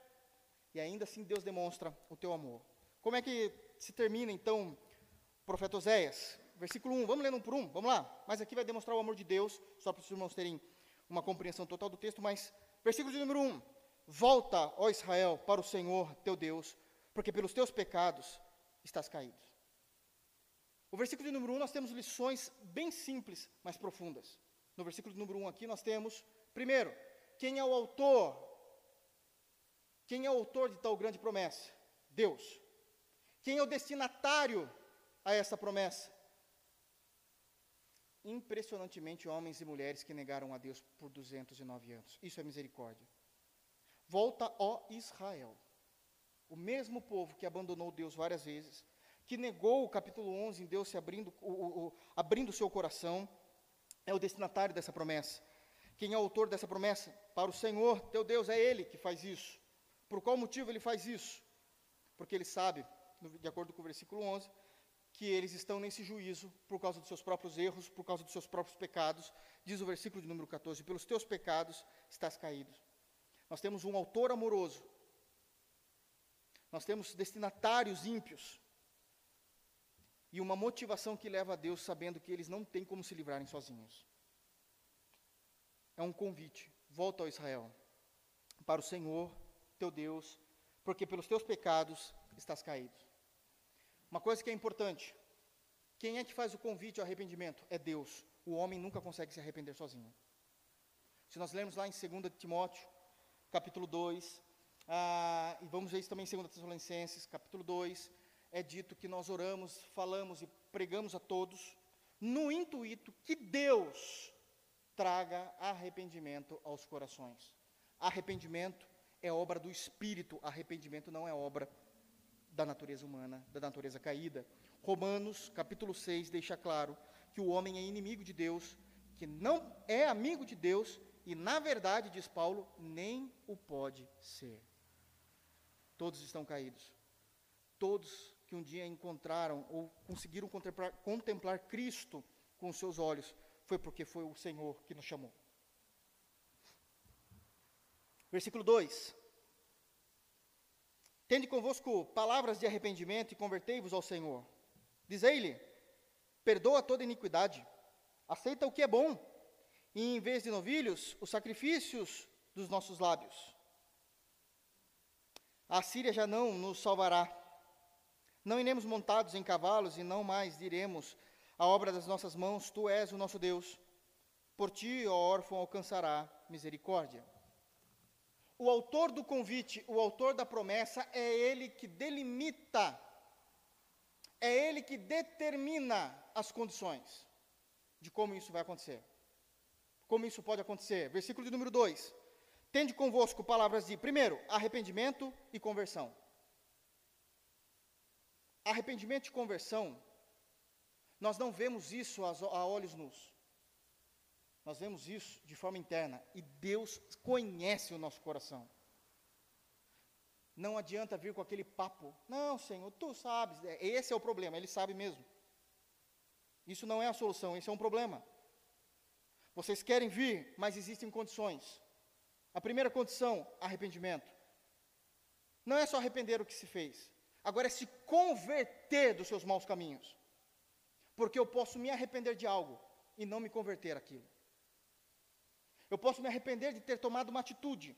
E ainda assim Deus demonstra o teu amor. Como é que se termina então o profeta Oséias? Versículo 1, vamos lendo um por um, vamos lá. Mas aqui vai demonstrar o amor de Deus, só para os irmãos terem uma compreensão total do texto, mas versículo de número 1. Volta, ó Israel, para o Senhor teu Deus, porque pelos teus pecados estás caído. O versículo de número 1 nós temos lições bem simples, mas profundas. No versículo de número 1 aqui nós temos, primeiro, quem é o autor? Quem é o autor de tal grande promessa? Deus. Quem é o destinatário a essa promessa? Impressionantemente, homens e mulheres que negaram a Deus por 209 anos. Isso é misericórdia. Volta, ó Israel. O mesmo povo que abandonou Deus várias vezes, que negou o capítulo 11 em Deus se abrindo o, o, o abrindo seu coração, é o destinatário dessa promessa. Quem é o autor dessa promessa? Para o Senhor, teu Deus, é Ele que faz isso. Por qual motivo Ele faz isso? Porque Ele sabe, de acordo com o versículo 11, que eles estão nesse juízo por causa dos seus próprios erros, por causa dos seus próprios pecados. Diz o versículo de número 14: Pelos teus pecados estás caído. Nós temos um autor amoroso. Nós temos destinatários ímpios. E uma motivação que leva a Deus sabendo que eles não têm como se livrarem sozinhos. É um convite. Volta ao Israel. Para o Senhor, teu Deus, porque pelos teus pecados estás caído. Uma coisa que é importante: quem é que faz o convite ao arrependimento? É Deus. O homem nunca consegue se arrepender sozinho. Se nós lermos lá em 2 Timóteo, capítulo 2, ah, e vamos ver isso também em 2 Tessalonicenses, capítulo 2, é dito que nós oramos, falamos e pregamos a todos, no intuito que Deus traga arrependimento aos corações. Arrependimento é obra do Espírito, arrependimento não é obra da natureza humana, da natureza caída. Romanos, capítulo 6, deixa claro que o homem é inimigo de Deus, que não é amigo de Deus e, na verdade, diz Paulo, nem o pode ser. Todos estão caídos. Todos que um dia encontraram ou conseguiram contemplar, contemplar Cristo com seus olhos, foi porque foi o Senhor que nos chamou. Versículo 2: Tende convosco palavras de arrependimento e convertei-vos ao Senhor. Dizei-lhe: Perdoa toda iniquidade, aceita o que é bom, e em vez de novilhos, os sacrifícios dos nossos lábios. A Síria já não nos salvará. Não iremos montados em cavalos e não mais diremos a obra das nossas mãos, tu és o nosso Deus. Por ti, ó órfão, alcançará misericórdia. O autor do convite, o autor da promessa, é ele que delimita, é ele que determina as condições de como isso vai acontecer. Como isso pode acontecer? Versículo de número 2. Tende convosco palavras de, primeiro, arrependimento e conversão. Arrependimento e conversão, nós não vemos isso a olhos nus. Nós vemos isso de forma interna e Deus conhece o nosso coração. Não adianta vir com aquele papo. Não, Senhor, tu sabes. É, esse é o problema, ele sabe mesmo. Isso não é a solução, esse é um problema. Vocês querem vir, mas existem condições. A primeira condição, arrependimento. Não é só arrepender o que se fez, agora é se converter dos seus maus caminhos. Porque eu posso me arrepender de algo e não me converter aquilo. Eu posso me arrepender de ter tomado uma atitude,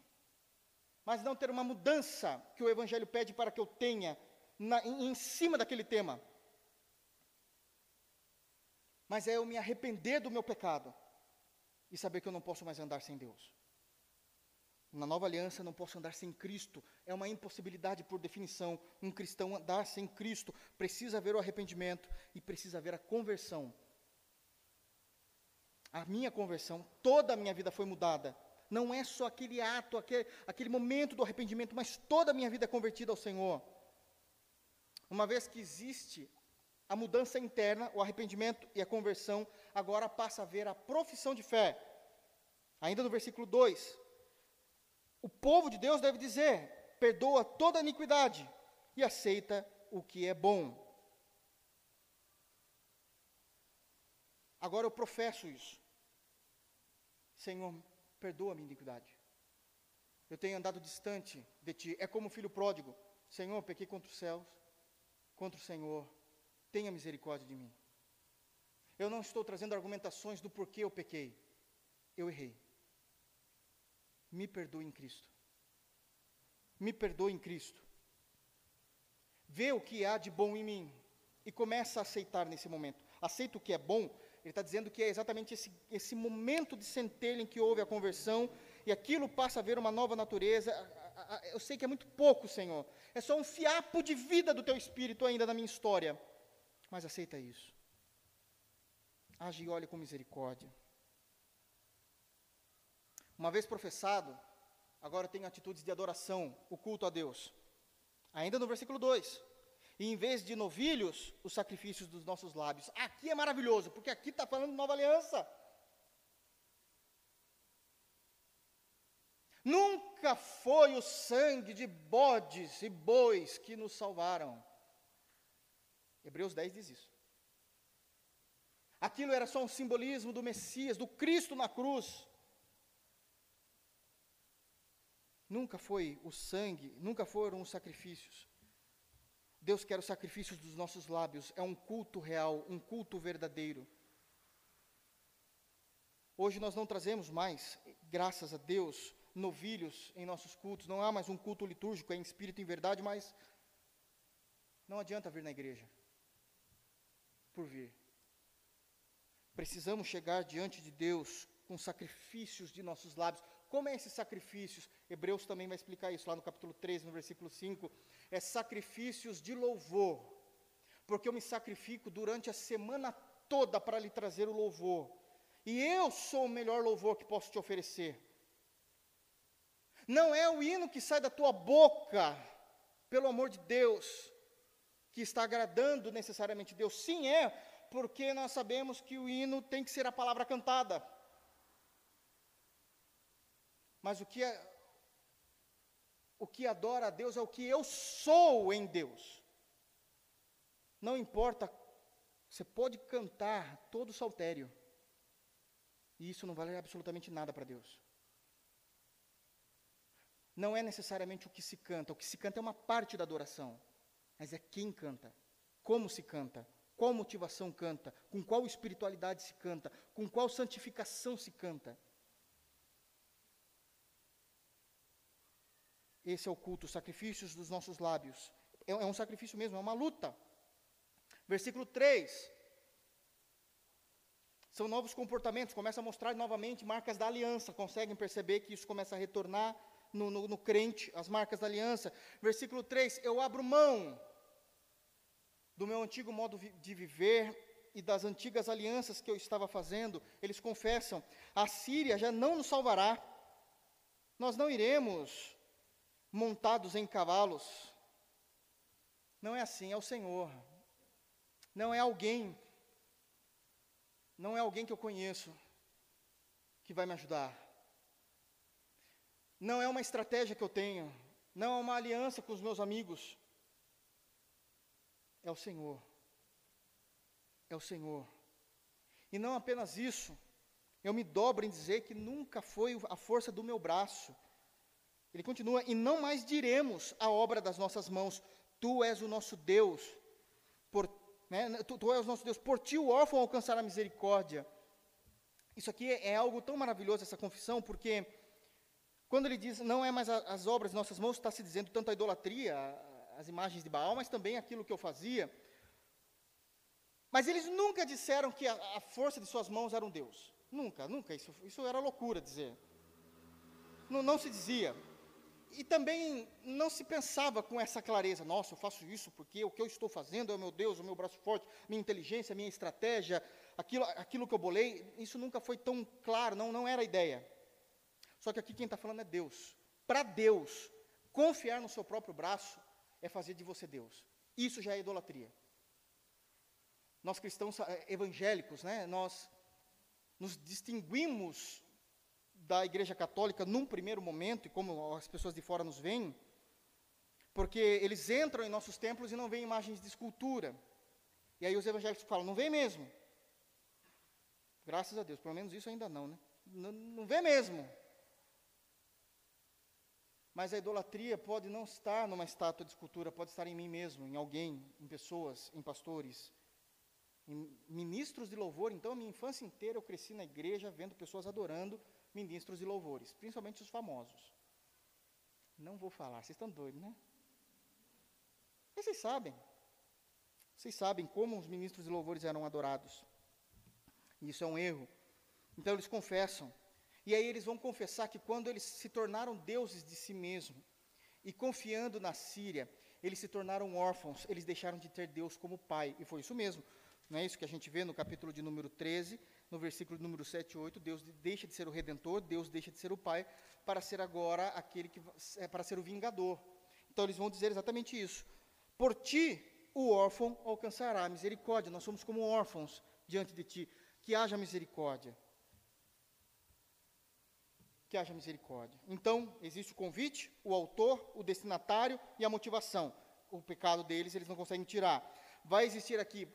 mas não ter uma mudança que o Evangelho pede para que eu tenha na, em, em cima daquele tema. Mas é eu me arrepender do meu pecado e saber que eu não posso mais andar sem Deus. Na nova aliança, não posso andar sem Cristo. É uma impossibilidade por definição. Um cristão andar sem Cristo precisa haver o arrependimento e precisa haver a conversão a minha conversão, toda a minha vida foi mudada. Não é só aquele ato, aquele, aquele momento do arrependimento, mas toda a minha vida é convertida ao Senhor. Uma vez que existe a mudança interna, o arrependimento e a conversão, agora passa a ver a profissão de fé. Ainda no versículo 2: O povo de Deus deve dizer: perdoa toda iniquidade e aceita o que é bom. Agora eu professo isso. Senhor, perdoa a minha iniquidade. Eu tenho andado distante de ti. É como o filho pródigo. Senhor, pequei contra os céus, contra o Senhor. Tenha misericórdia de mim. Eu não estou trazendo argumentações do porquê eu pequei. Eu errei. Me perdoe em Cristo. Me perdoe em Cristo. Vê o que há de bom em mim e começa a aceitar nesse momento. Aceita o que é bom ele está dizendo que é exatamente esse, esse momento de centelha em que houve a conversão e aquilo passa a ver uma nova natureza. Eu sei que é muito pouco, Senhor. É só um fiapo de vida do teu espírito ainda na minha história. Mas aceita isso. Age e olhe com misericórdia. Uma vez professado, agora tem atitudes de adoração, o culto a Deus. Ainda no versículo 2 e em vez de novilhos, os sacrifícios dos nossos lábios. Aqui é maravilhoso, porque aqui está falando de nova aliança. Nunca foi o sangue de bodes e bois que nos salvaram. Hebreus 10 diz isso. Aquilo era só um simbolismo do Messias, do Cristo na cruz. Nunca foi o sangue, nunca foram os sacrifícios. Deus quer os sacrifícios dos nossos lábios, é um culto real, um culto verdadeiro. Hoje nós não trazemos mais, graças a Deus, novilhos em nossos cultos, não há mais um culto litúrgico, é em espírito e em verdade, mas não adianta vir na igreja por vir. Precisamos chegar diante de Deus com sacrifícios de nossos lábios. Como é esses sacrifícios? Hebreus também vai explicar isso lá no capítulo 3, no versículo 5 é sacrifícios de louvor, porque eu me sacrifico durante a semana toda para lhe trazer o louvor, e eu sou o melhor louvor que posso te oferecer. Não é o hino que sai da tua boca, pelo amor de Deus, que está agradando necessariamente Deus. Sim, é, porque nós sabemos que o hino tem que ser a palavra cantada. Mas o que é, o que adora a Deus é o que eu sou em Deus. Não importa, você pode cantar todo o saltério, e isso não vale absolutamente nada para Deus. Não é necessariamente o que se canta, o que se canta é uma parte da adoração, mas é quem canta, como se canta, qual motivação canta, com qual espiritualidade se canta, com qual santificação se canta. Esse é o culto, os sacrifícios dos nossos lábios. É, é um sacrifício mesmo, é uma luta. Versículo 3. São novos comportamentos, começa a mostrar novamente marcas da aliança. Conseguem perceber que isso começa a retornar no, no, no crente, as marcas da aliança. Versículo 3: Eu abro mão do meu antigo modo de viver e das antigas alianças que eu estava fazendo. Eles confessam: a Síria já não nos salvará. Nós não iremos montados em cavalos. Não é assim, é o Senhor. Não é alguém, não é alguém que eu conheço que vai me ajudar. Não é uma estratégia que eu tenho, não é uma aliança com os meus amigos. É o Senhor. É o Senhor. E não apenas isso, eu me dobro em dizer que nunca foi a força do meu braço, ele continua: E não mais diremos a obra das nossas mãos, Tu és o nosso Deus, por, né, tu, tu és o nosso Deus, por ti o órfão alcançará misericórdia. Isso aqui é, é algo tão maravilhoso, essa confissão, porque quando ele diz não é mais a, as obras de nossas mãos, está se dizendo tanto a idolatria, as imagens de Baal, mas também aquilo que eu fazia. Mas eles nunca disseram que a, a força de suas mãos era um Deus. Nunca, nunca. Isso, isso era loucura dizer. Não, não se dizia e também não se pensava com essa clareza, nossa, eu faço isso porque o que eu estou fazendo é o meu Deus, o meu braço forte, minha inteligência, minha estratégia, aquilo, aquilo que eu bolei, isso nunca foi tão claro, não, não era a ideia. Só que aqui quem está falando é Deus. Para Deus, confiar no seu próprio braço é fazer de você Deus. Isso já é idolatria. Nós cristãos eh, evangélicos, né, nós nos distinguimos da Igreja Católica num primeiro momento, e como as pessoas de fora nos veem, porque eles entram em nossos templos e não veem imagens de escultura. E aí os evangélicos falam, não vem mesmo. Graças a Deus, pelo menos isso ainda não, né? Não, não vê mesmo. Mas a idolatria pode não estar numa estátua de escultura, pode estar em mim mesmo, em alguém, em pessoas, em pastores, em ministros de louvor. Então, a minha infância inteira eu cresci na igreja vendo pessoas adorando ministros de louvores, principalmente os famosos. Não vou falar, vocês estão doidos, né? Mas vocês sabem. Vocês sabem como os ministros de louvores eram adorados. E isso é um erro. Então eles confessam. E aí eles vão confessar que quando eles se tornaram deuses de si mesmos e confiando na Síria, eles se tornaram órfãos, eles deixaram de ter Deus como pai. E foi isso mesmo. Não é isso que a gente vê no capítulo de número 13, no versículo número 7 e 8, Deus deixa de ser o redentor, Deus deixa de ser o pai para ser agora aquele que é para ser o vingador. Então eles vão dizer exatamente isso. Por ti o órfão alcançará misericórdia. Nós somos como órfãos diante de ti. Que haja misericórdia. Que haja misericórdia. Então, existe o convite, o autor, o destinatário e a motivação. O pecado deles eles não conseguem tirar. Vai existir aqui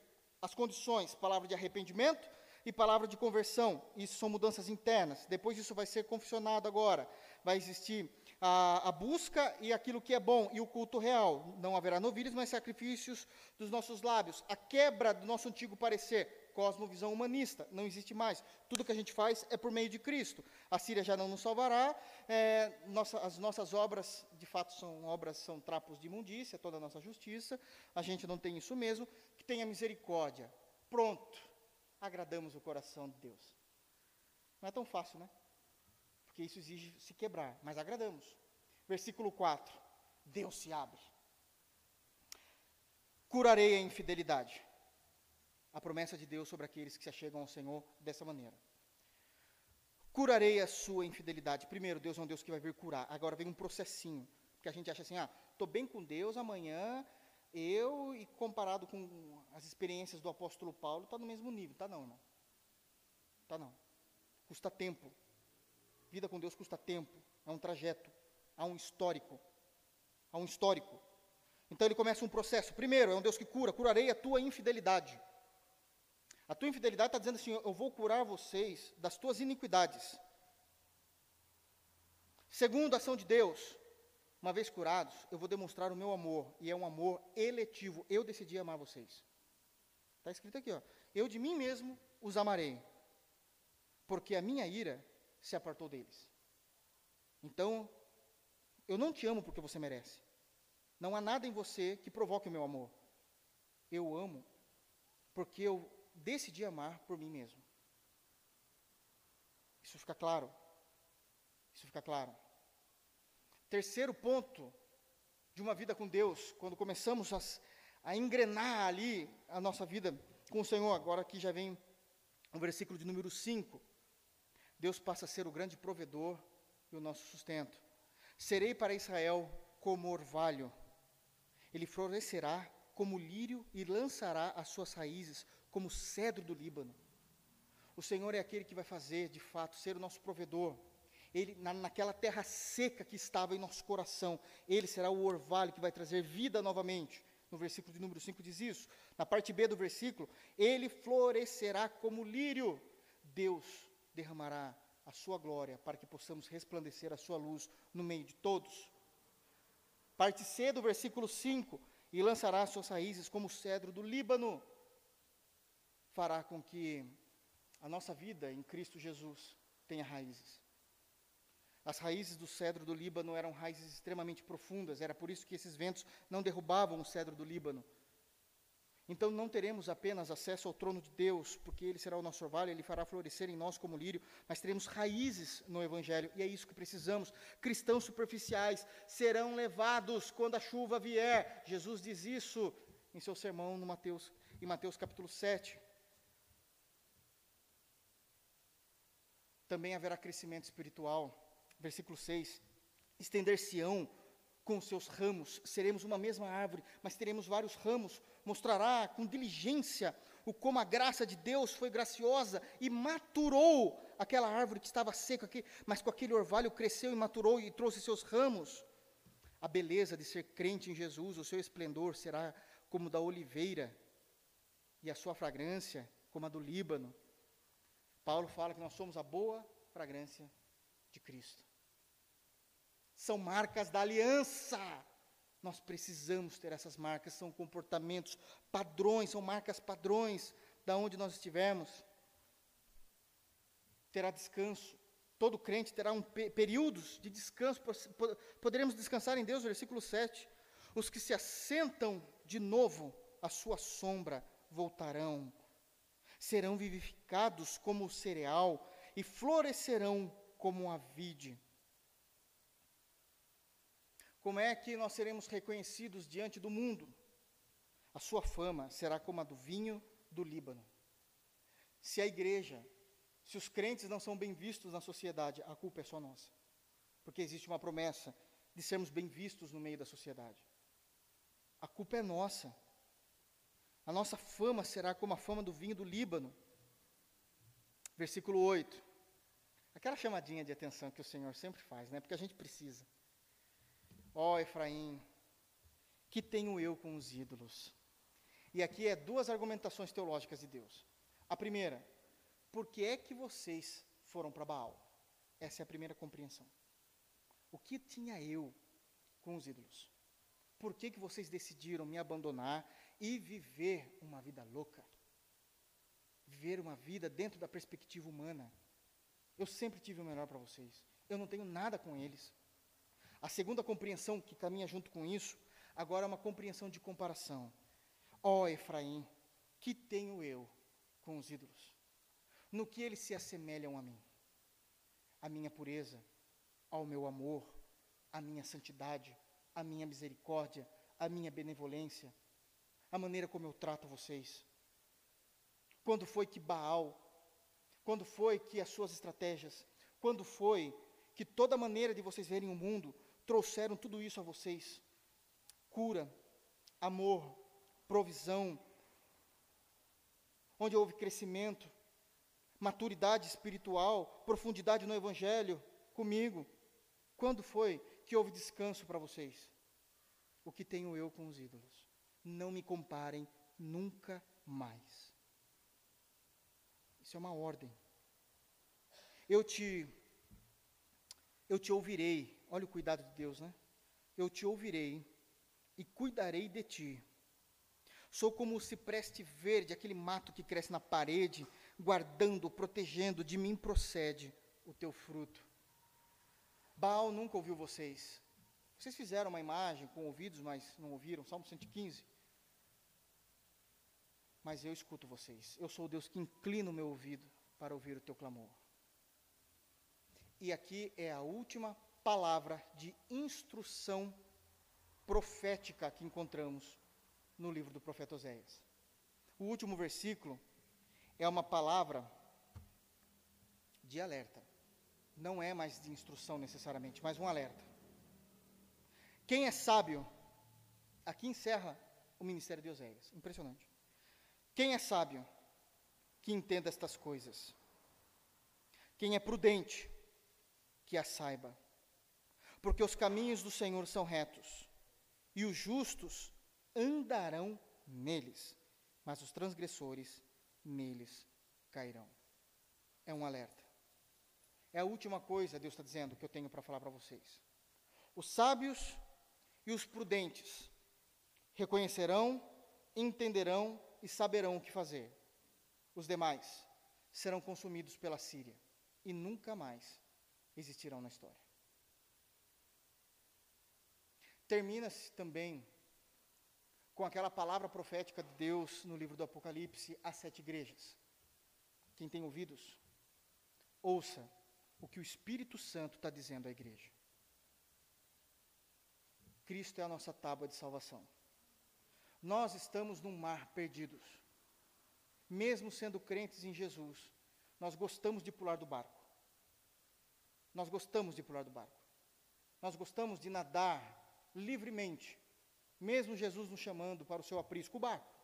as condições, palavra de arrependimento e palavra de conversão. Isso são mudanças internas. Depois isso vai ser confessionado agora. Vai existir a, a, busca e aquilo que é bom e o culto real. Não haverá novilhos, mas sacrifícios dos nossos lábios. A quebra do nosso antigo parecer, cosmovisão humanista, não existe mais. Tudo que a gente faz é por meio de Cristo. A Síria já não nos salvará. É, nossa, as nossas obras, de fato, são obras, são trapos de imundícia, toda a nossa justiça. A gente não tem isso mesmo. Que tenha misericórdia. Pronto. Agradamos o coração de Deus. Não é tão fácil, né? Porque isso exige se quebrar, mas agradamos. Versículo 4: Deus se abre. Curarei a infidelidade. A promessa de Deus sobre aqueles que se achegam ao Senhor dessa maneira. Curarei a sua infidelidade. Primeiro, Deus é um Deus que vai vir curar. Agora vem um processinho. Porque a gente acha assim, ah, estou bem com Deus, amanhã eu, e comparado com as experiências do apóstolo Paulo, está no mesmo nível. Está não, irmão. Está não. Custa tempo. Vida com Deus custa tempo, é um trajeto, há um histórico. Há um histórico. Então ele começa um processo. Primeiro, é um Deus que cura, curarei a tua infidelidade. A tua infidelidade está dizendo assim: eu vou curar vocês das tuas iniquidades. Segundo a ação de Deus, uma vez curados, eu vou demonstrar o meu amor, e é um amor eletivo. Eu decidi amar vocês. Está escrito aqui, ó. Eu de mim mesmo os amarei, porque a minha ira se apartou deles. Então, eu não te amo porque você merece. Não há nada em você que provoque o meu amor. Eu amo porque eu decidi amar por mim mesmo. Isso fica claro. Isso fica claro. Terceiro ponto de uma vida com Deus, quando começamos a, a engrenar ali a nossa vida com o Senhor, agora aqui já vem o versículo de número 5. Deus passa a ser o grande provedor e o nosso sustento. Serei para Israel como orvalho, ele florescerá como lírio e lançará as suas raízes como cedro do Líbano. O Senhor é aquele que vai fazer, de fato, ser o nosso provedor. Ele, na, naquela terra seca que estava em nosso coração, Ele será o orvalho que vai trazer vida novamente. No versículo de número 5 diz isso. Na parte B do versículo, Ele florescerá como lírio. Deus derramará a sua glória para que possamos resplandecer a sua luz no meio de todos. Parte C do versículo 5: E lançará as suas raízes como o cedro do Líbano. Fará com que a nossa vida em Cristo Jesus tenha raízes. As raízes do cedro do Líbano eram raízes extremamente profundas, era por isso que esses ventos não derrubavam o cedro do Líbano. Então não teremos apenas acesso ao trono de Deus, porque Ele será o nosso orvalho, Ele fará florescer em nós como lírio, mas teremos raízes no Evangelho, e é isso que precisamos. Cristãos superficiais serão levados quando a chuva vier. Jesus diz isso em seu sermão no Mateus, em Mateus capítulo 7. Também haverá crescimento espiritual. Versículo 6. Estender-se-ão com seus ramos, seremos uma mesma árvore, mas teremos vários ramos, mostrará com diligência o como a graça de Deus foi graciosa e maturou aquela árvore que estava seca, aqui, mas com aquele orvalho cresceu e maturou e trouxe seus ramos. A beleza de ser crente em Jesus, o seu esplendor será como da oliveira, e a sua fragrância como a do Líbano. Paulo fala que nós somos a boa fragrância de Cristo. São marcas da aliança. Nós precisamos ter essas marcas, são comportamentos, padrões, são marcas padrões da onde nós estivermos. Terá descanso. Todo crente terá um pe períodos de descanso. Poderemos descansar em Deus, versículo 7. Os que se assentam de novo, a sua sombra voltarão. Serão vivificados como o cereal e florescerão como a vide. Como é que nós seremos reconhecidos diante do mundo? A sua fama será como a do vinho do Líbano. Se a igreja, se os crentes não são bem vistos na sociedade, a culpa é só nossa. Porque existe uma promessa de sermos bem vistos no meio da sociedade. A culpa é nossa. A nossa fama será como a fama do vinho do Líbano. Versículo 8. Aquela chamadinha de atenção que o Senhor sempre faz, né? Porque a gente precisa. Ó oh, Efraim, que tenho eu com os ídolos? E aqui é duas argumentações teológicas de Deus. A primeira, por que é que vocês foram para Baal? Essa é a primeira compreensão. O que tinha eu com os ídolos? Por que, que vocês decidiram me abandonar e viver uma vida louca? Viver uma vida dentro da perspectiva humana. Eu sempre tive o melhor para vocês. Eu não tenho nada com eles. A segunda compreensão que caminha junto com isso, agora é uma compreensão de comparação. Ó oh, Efraim, que tenho eu com os ídolos? No que eles se assemelham a mim? A minha pureza, ao meu amor, a minha santidade, a minha misericórdia, a minha benevolência, a maneira como eu trato vocês. Quando foi que Baal, quando foi que as suas estratégias, quando foi que toda maneira de vocês verem o mundo trouxeram tudo isso a vocês: cura, amor, provisão, onde houve crescimento, maturidade espiritual, profundidade no Evangelho comigo. Quando foi que houve descanso para vocês? O que tenho eu com os ídolos? Não me comparem nunca mais. Isso é uma ordem. Eu te eu te ouvirei Olha o cuidado de Deus, né? Eu te ouvirei e cuidarei de ti. Sou como o cipreste verde, aquele mato que cresce na parede, guardando, protegendo, de mim procede o teu fruto. Baal nunca ouviu vocês. Vocês fizeram uma imagem com ouvidos, mas não ouviram. Salmo 115. Mas eu escuto vocês. Eu sou o Deus que inclina o meu ouvido para ouvir o teu clamor. E aqui é a última palavra de instrução profética que encontramos no livro do profeta Oséias. O último versículo é uma palavra de alerta. Não é mais de instrução necessariamente, mas um alerta. Quem é sábio, aqui encerra o ministério de Oséias. Impressionante. Quem é sábio, que entenda estas coisas. Quem é prudente, que a saiba porque os caminhos do Senhor são retos, e os justos andarão neles, mas os transgressores neles cairão. É um alerta. É a última coisa, Deus está dizendo, que eu tenho para falar para vocês. Os sábios e os prudentes reconhecerão, entenderão e saberão o que fazer. Os demais serão consumidos pela Síria e nunca mais existirão na história. Termina-se também com aquela palavra profética de Deus no livro do Apocalipse às sete igrejas. Quem tem ouvidos, ouça o que o Espírito Santo está dizendo à igreja. Cristo é a nossa tábua de salvação. Nós estamos num mar perdidos. Mesmo sendo crentes em Jesus, nós gostamos de pular do barco. Nós gostamos de pular do barco. Nós gostamos de nadar livremente, mesmo Jesus nos chamando para o seu aprisco, o barco.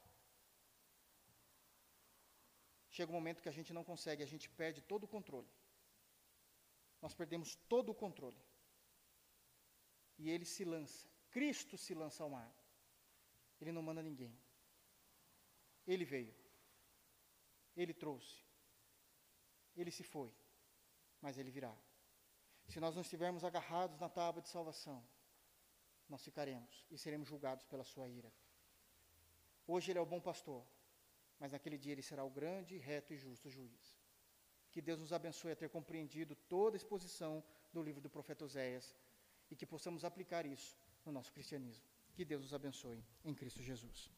chega um momento que a gente não consegue, a gente perde todo o controle. Nós perdemos todo o controle. E ele se lança, Cristo se lança ao mar. Ele não manda ninguém. Ele veio. Ele trouxe. Ele se foi. Mas ele virá. Se nós não estivermos agarrados na tábua de salvação, nós ficaremos e seremos julgados pela sua ira. Hoje ele é o bom pastor, mas naquele dia ele será o grande, reto e justo juiz. Que Deus nos abençoe a ter compreendido toda a exposição do livro do profeta Oséias e que possamos aplicar isso no nosso cristianismo. Que Deus nos abençoe em Cristo Jesus.